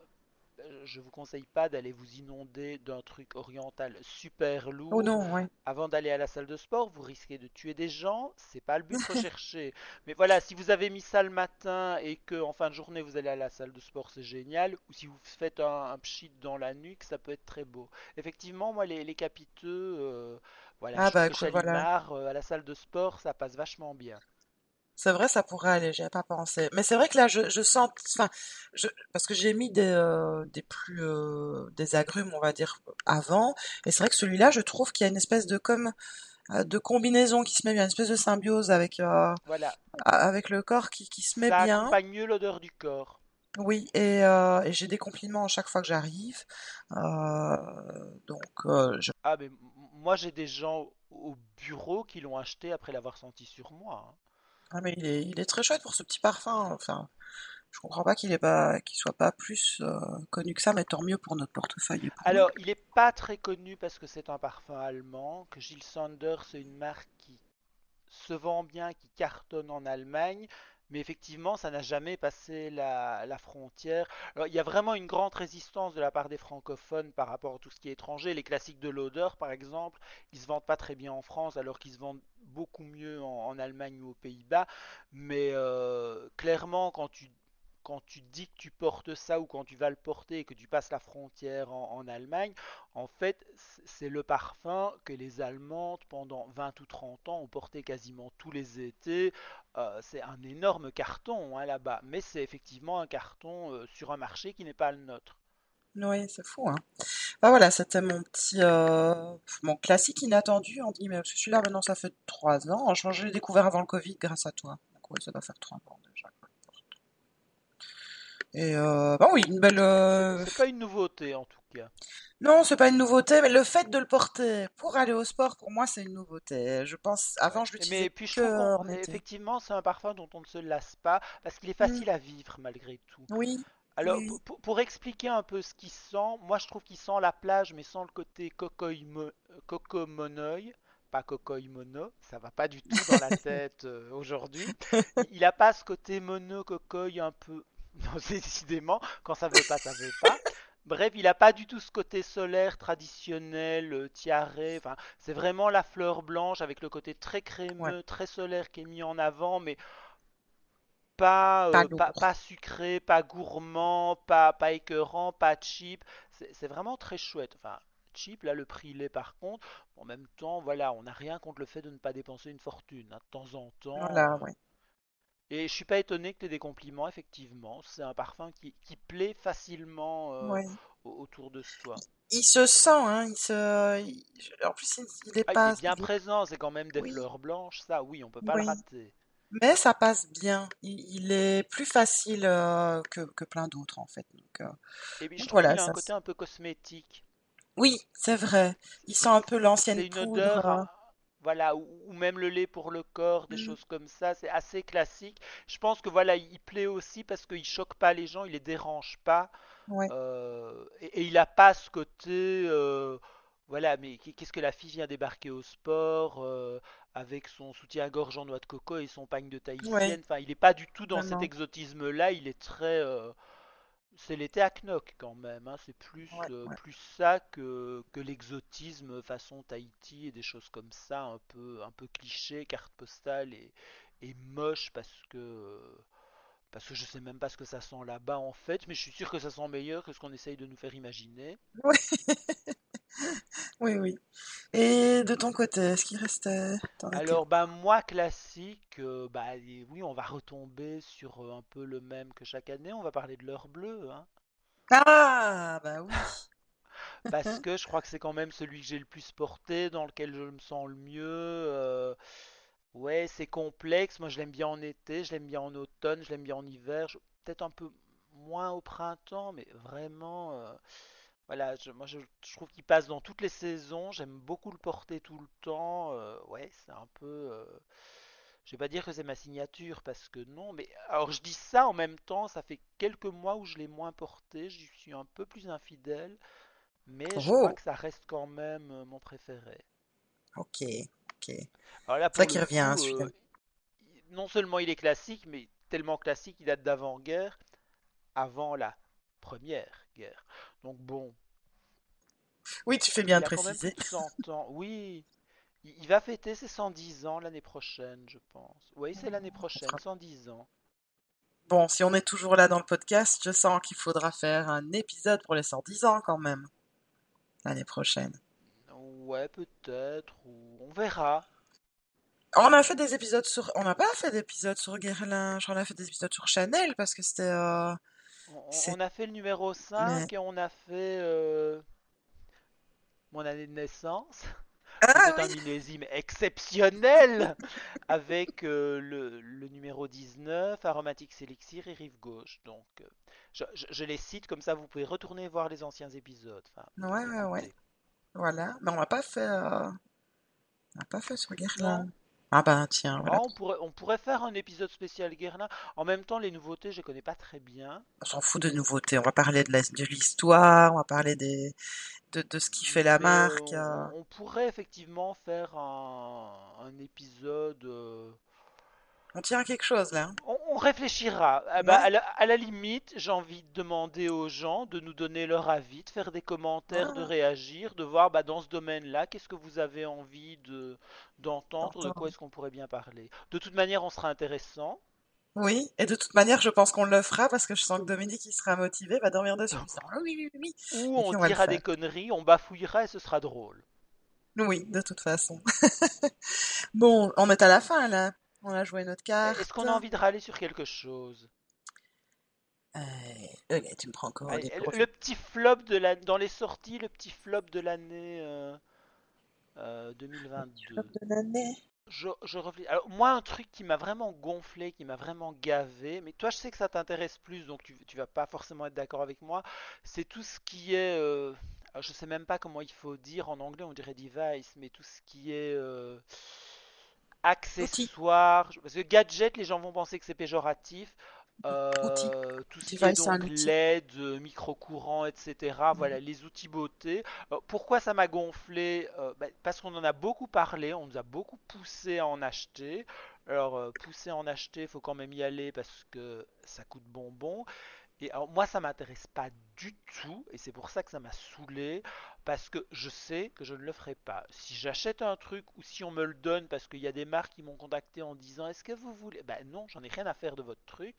je vous conseille pas d'aller vous inonder d'un truc oriental super Oh lourd non, ouais. avant d'aller à la salle de sport. Vous risquez de tuer des gens, c'est pas le but recherché. Mais voilà, si vous avez mis ça le matin et que en fin de journée vous allez à la salle de sport, c'est génial. Ou si vous faites un, un pchit dans la nuque, ça peut être très beau. Effectivement, moi les, les capiteux, euh, voilà, Ah bah écoute, voilà. Euh, à la salle de sport, ça passe vachement bien. C'est vrai, ça pourrait aller, j'y avais pas pensé. Mais c'est vrai que là, je, je sens, enfin, je, parce que j'ai mis des, euh, des plus, euh, des agrumes, on va dire, avant. Et c'est vrai que celui-là, je trouve qu'il y a une espèce de, comme, euh, de combinaison qui se met bien, une espèce de symbiose avec, Voilà, avec le corps qui, qui se met ça bien. accompagne mieux l'odeur du corps. Oui, et, et j'ai des compliments à chaque fois que j'arrive. Donc, je... Ah, mais moi j'ai des gens au bureau qui l'ont acheté après l'avoir senti sur moi. hein. Ah, mais il est, est très chouette pour ce petit parfum. Enfin, je comprends pas qu'il est soit pas plus euh, connu que ça, mais tant mieux pour notre portefeuille. Alors, il n'est pas très connu parce que c'est un parfum allemand, que Gilles Sander, c'est une marque qui se vend bien, qui cartonne en Allemagne, mais effectivement, ça n'a jamais passé la, frontière. Il y a vraiment une grande résistance de la part des francophones par rapport à tout ce qui est étranger. Les classiques de l'odeur, par exemple, ils se vendent pas très bien en France, alors qu'ils se vendent beaucoup mieux en, en Allemagne ou aux Pays-Bas. Mais euh, clairement, quand tu quand tu dis que tu portes ça ou quand tu vas le porter et que tu passes la frontière en, Allemagne, en fait, c'est le parfum que les Allemandes, pendant 20 ou 30 ans, ont porté quasiment tous les étés. Euh, c'est un énorme carton hein, là-bas, mais c'est effectivement un carton euh, sur un marché qui n'est pas le nôtre. Oui, c'est fou, hein. Bah voilà, c'était mon petit, euh, mon classique inattendu, entre guillemets, parce que celui-là, maintenant, ça fait trois ans. Je, l'ai découvert avant le Covid grâce à toi. Donc ça doit faire trois ans déjà. Et euh, bah oui, une belle. euh, C'est pas une nouveauté en tout cas. Non, c'est pas une nouveauté, mais le fait de le porter pour aller au sport, pour moi, c'est une nouveauté. Je pense, avant, je Mais l'utilisais puis je trouve effectivement c'est un parfum dont on ne se lasse pas parce qu'il est Mm. facile à vivre malgré tout. Oui, Alors oui, pour, expliquer un peu ce qu'il sent, moi je trouve qu'il sent la plage mais sans le côté mo- cocomonoï, pas cocoy mono, ça va pas du tout dans la tête euh, aujourd'hui. Il a pas ce côté mono cocoy un peu, non c'est décidément quand ça veut pas ça veut pas. Bref, il a pas du tout ce côté solaire traditionnel, euh, tiaré. Enfin, c'est vraiment la fleur blanche avec le côté très ouais, crémeux, très solaire qui est mis en avant, mais pas, pas euh, pas, pas sucré, pas gourmand, pas, pas écœurant, pas cheap. C'est vraiment très chouette. Enfin, cheap, là, le prix il est par contre. En même temps, voilà, on n'a rien contre le fait de ne pas dépenser une fortune. hein, de temps en temps. Voilà, ouais. Et je suis pas étonné que tu aies des compliments, effectivement. C'est un parfum qui, qui plaît facilement euh, Ouais. autour de soi. Il se sent, hein, il se, en plus, il, est Ah, il est pas, bien il présent, c'est quand même des oui, fleurs blanches, ça, oui, on peut pas le rater. Mais ça passe bien. Il, il est plus facile euh, que, que plein d'autres, en fait. Donc, euh, Et puis je trouve voilà, qu'il a un côté un peu cosmétique. Oui, c'est vrai. Il sent un peu l'ancienne C'est une poudre. odeur, hein, voilà, ou, même le lait pour le corps, des Mm, choses comme ça, c'est assez classique. Je pense que voilà, il plaît aussi parce qu'il choque pas les gens, il les dérange pas, ouais, euh, et, et il a pas ce côté, euh, voilà, mais qu'est-ce que la fille vient débarquer au sport euh, avec son soutien-gorge en noix de coco et son pagne de ouais, tahitienne. Enfin, il est pas du tout dans non, cet exotisme-là, il est très, c'est l'été à Knock quand même, hein, C'est plus, ouais, euh, ouais. plus ça que, que l'exotisme façon Tahiti et des choses comme ça, un peu, un peu cliché, carte postale et, et moche parce que, parce que je sais même pas ce que ça sent là-bas en fait, mais je suis sûr que ça sent meilleur que ce qu'on essaye de nous faire imaginer. Oui, oui. Et de ton côté, est-ce qu'il t'en étais Alors, ben moi, classique, euh, bah oui, on va retomber sur euh, un peu le même que chaque année, on va parler de l'heure bleue, hein. Ah, bah oui. parce que je crois que c'est quand même celui que j'ai le plus porté, dans lequel je me sens le mieux. euh, ouais, c'est complexe. Moi, je l'aime bien en été, je l'aime bien en automne, je l'aime bien en hiver. je- Peut-être un peu moins au printemps, mais vraiment, euh, voilà. je- moi, je, je trouve qu'il passe dans toutes les saisons. J'aime beaucoup le porter tout le temps. euh, ouais, c'est un peu. euh, je vais pas dire que c'est ma signature parce que non, mais alors je dis ça en même temps. Ça fait quelques mois où je l'ai moins porté. Je suis un peu plus infidèle. Mais je crois Oh, que ça reste quand même euh, mon préféré. ok, ok. Alors là, pour le qu'il revient, coup, celui-là. euh, non seulement il est classique, mais tellement classique, il date d'avant-guerre, avant la première guerre. Donc bon, Oui, tu fais bien de préciser. de 100 ans. Oui, il il va fêter ses 110 ans l'année prochaine, je pense. Oui, c'est l'année prochaine, 110 ans. Bon, si on est toujours là dans le podcast, je sens qu'il faudra faire un épisode pour les 110 ans quand même, l'année prochaine. Ouais, peut-être, ou on verra. On a fait des épisodes sur... On n'a pas fait d'épisodes sur Guerlain, on a fait des épisodes sur Chanel parce que c'était... euh, On, c'est... on a fait le numéro Mais... 5 et on a fait euh, mon année de naissance. Ah oui! un millésime exceptionnel avec euh, le, le numéro 19, Aromatics Elixir et Rive Gauche. Donc, euh, je, je- je les cite comme ça, vous pouvez retourner voir les anciens épisodes, enfin, Ouais, ouais, ouais. Voilà. Mais on n'a pas fait... On n'a pas fait sur Guerlain. Ah ben tiens, Ah, on pourrait, on pourrait faire un épisode spécial Guerlain. En même temps, les nouveautés, je les connais pas très bien. On s'en fout de nouveautés. On va parler de la- de l'histoire, on va parler des... de, de ce qui fait la Mais euh, marque. euh. on, on pourrait effectivement faire un, un épisode. On tient à quelque chose là. On, on réfléchira. Ah bah, Ouais. à, la, à la limite, j'ai envie de demander aux gens de nous donner leur avis, de faire des commentaires, de Ouais. réagir, de voir bah, dans ce domaine-là, qu'est-ce que vous avez envie de d'entendre, de quoi est-ce qu'on pourrait bien parler. De toute manière, on sera intéressant. Oui, et de toute manière, je pense qu'on le fera parce que je sens que Dominique, il sera motivé, va dormir dessus ah oui, oui, oui, oui. Ou on on dira des conneries, on bafouillera et ce sera drôle. Oui, de toute façon. Bon, on est à la fin là. On a joué notre Est-ce carte. qu'on a envie de râler sur quelque chose? Euh, tu me prends encore Allez, le, petit flop de la, dans les sorties, le petit flop de l'année euh, euh, 2022. Flop de l'année. Je. Alors, moi, un truc qui m'a vraiment gonflé, qui m'a vraiment gavé, mais toi, je sais que ça t'intéresse plus, donc tu, tu vas pas forcément être d'accord avec moi, c'est tout ce qui est. euh, je sais même pas comment il faut dire en anglais, on dirait device, mais tout ce qui est accessoires. Parce que gadget, les gens vont penser que c'est péjoratif. Euh, tout ce qui est donc. LED, euh, micro-courant, etc. Voilà, Mhm. les outils beauté. Euh, pourquoi ça m'a gonflé? Euh, bah, parce qu'on en a beaucoup parlé, on nous a beaucoup poussé à en acheter. Alors, pousser à en acheter, il faut quand même y aller parce que ça coûte bonbon. Et moi, ça m'intéresse pas du tout, et c'est pour ça que ça m'a saoulé, parce que je sais que je ne le ferai pas. Si j'achète un truc ou si on me le donne, parce qu'il y a des marques qui m'ont contacté en disant Est-ce que vous voulez Ben non, j'en ai rien à faire de votre truc,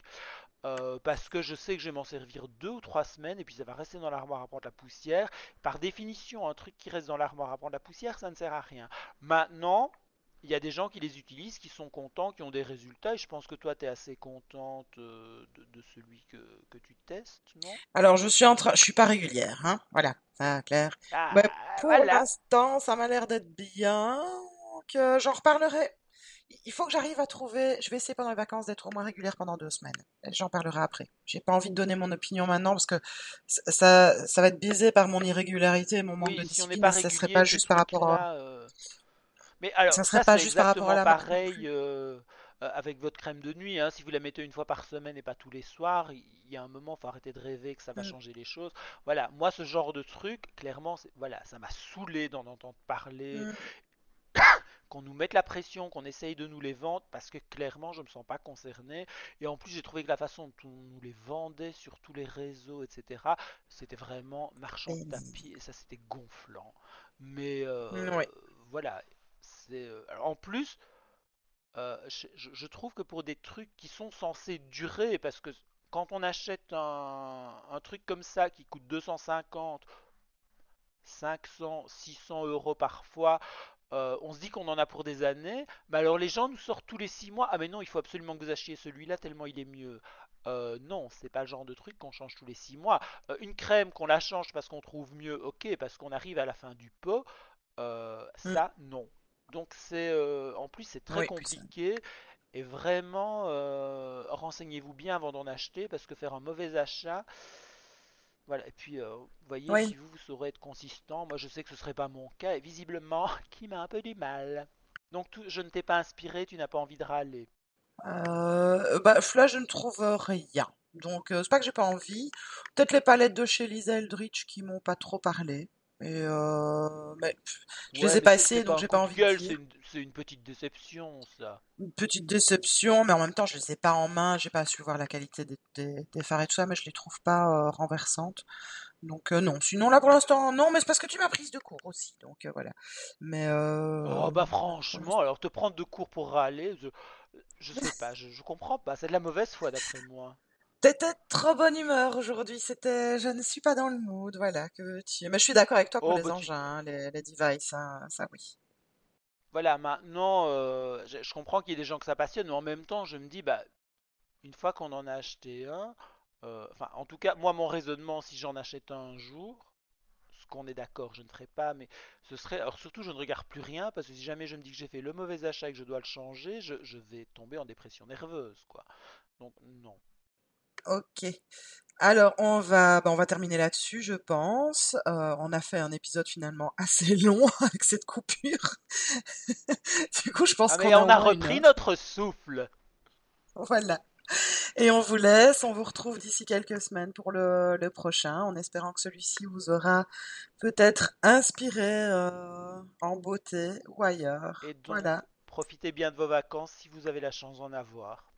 euh, parce que je sais que je vais m'en servir deux ou trois semaines, et puis ça va rester dans l'armoire à prendre la poussière. Par définition, un truc qui reste dans l'armoire à prendre la poussière, ça ne sert à rien. Maintenant. Il y a des gens qui les utilisent, qui sont contents, qui ont des résultats, et je pense que toi, tu es assez contente euh, de, de celui que, que tu testes, non? Alors, je suis en train, je suis pas régulière, hein. Voilà, ça, clair. Ah, Mais pour voilà. l'instant, ça m'a l'air d'être bien. Euh, j'en reparlerai. Il faut que j'arrive à trouver. Je vais essayer pendant les vacances d'être au moins régulière pendant deux semaines. J'en parlerai après. J'ai pas envie de donner mon opinion maintenant parce que ça, ça va être biaisé par mon irrégularité et mon manque de Oui, si on discipline. Ça serait pas juste par rapport à, euh, Mais alors, ça serait ça, pas juste par rapport à exactement la marque non pareil euh, euh, avec votre crème de nuit. hein. Si vous la mettez une fois par semaine et pas tous les soirs, il y a un moment, faut arrêter de rêver que ça va Mm, changer les choses. Voilà, moi, ce genre de truc, clairement, voilà, ça m'a saoulé d'en entendre parler, mm. qu'on nous mette la pression, qu'on essaye de nous les vendre, parce que clairement, je me sens pas concerné. Et en plus, j'ai trouvé que la façon dont on nous les vendait sur tous les réseaux, etc., c'était vraiment marchand de tapis, et ça, c'était gonflant. Mais euh, voilà, c'est euh, en plus, euh, je, trouve que pour des trucs qui sont censés durer, parce que quand on achète un, un truc comme ça qui coûte 250, 500, 600 euros parfois, euh, on se dit qu'on en a pour des années, mais alors les gens nous sortent tous les 6 mois, ah mais non, il faut absolument que vous achetiez celui-là tellement il est mieux. Euh, non, c'est pas le genre de truc qu'on change tous les 6 mois. Euh, une crème qu'on la change parce qu'on trouve mieux, ok, parce qu'on arrive à la fin du pot, Mm, ça, non. Donc c'est euh, en plus c'est très oui, compliqué et vraiment euh, renseignez-vous bien avant d'en acheter parce que faire un mauvais achat, voilà. Et puis euh, vous voyez si vous vous saurez être consistant, moi je sais que ce serait pas mon cas et visiblement qui m'a un peu du mal. Donc tout- je ne t'ai pas inspiré, tu n'as pas envie de râler. Bah, là, je ne trouve rien. Donc, c'est pas que j'ai pas envie. Peut-être les palettes de chez Lisa Eldridge qui m'ont pas trop parlé. Et euh, mais pff, je les Ouais, ai mais pas pas donc j'ai pas envie de c'est une, c'est une petite déception ça. Une petite déception, mais en même temps, je les ai pas en main. J'ai pas su voir la qualité des, des, des fards et tout ça, mais je les trouve pas euh, renversantes. Donc euh, non. Sinon là, pour l'instant, non. Mais c'est parce que tu m'as prise de court aussi. Donc euh, voilà. Mais Oh bah franchement, alors te prendre de cours pour râler, je, je sais pas, je, je comprends pas, c'est de la mauvaise foi d'après moi. T'étais trop bonne humeur aujourd'hui, c'était, je ne suis pas dans le mood, voilà, que veux-tu? Mais je suis d'accord avec toi pour Oh les bah tu, engins, les, les devices, hein, ça oui. voilà, maintenant, euh, je, je comprends qu'il y ait des gens que ça passionne, mais en même temps, je me dis, bah, une fois qu'on en a acheté un, euh, enfin, en tout cas, moi, mon raisonnement, si j'en achète un jour, ce qu'on est d'accord, je ne ferai pas, mais ce serait, alors surtout, je ne regarde plus rien, parce que si jamais je me dis que j'ai fait le mauvais achat et que je dois le changer, je, je vais tomber en dépression nerveuse, quoi. Donc, non. Ok. Alors on va, bah, on va terminer là-dessus, je pense. Euh, on a fait un épisode finalement assez long avec cette coupure. Du coup, je pense Ah, qu'on a on a une repris notre souffle. Voilà. Et on vous laisse, on vous retrouve d'ici quelques semaines pour le, le prochain, en espérant que celui-ci vous aura peut-être inspiré euh, en beauté ou Et ailleurs. donc, Voilà. profitez bien de vos vacances si vous avez la chance d'en avoir.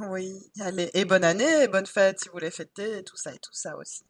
Oui, allez, et bonne année, et bonne fête si vous les fêtez, et tout ça, et tout ça aussi.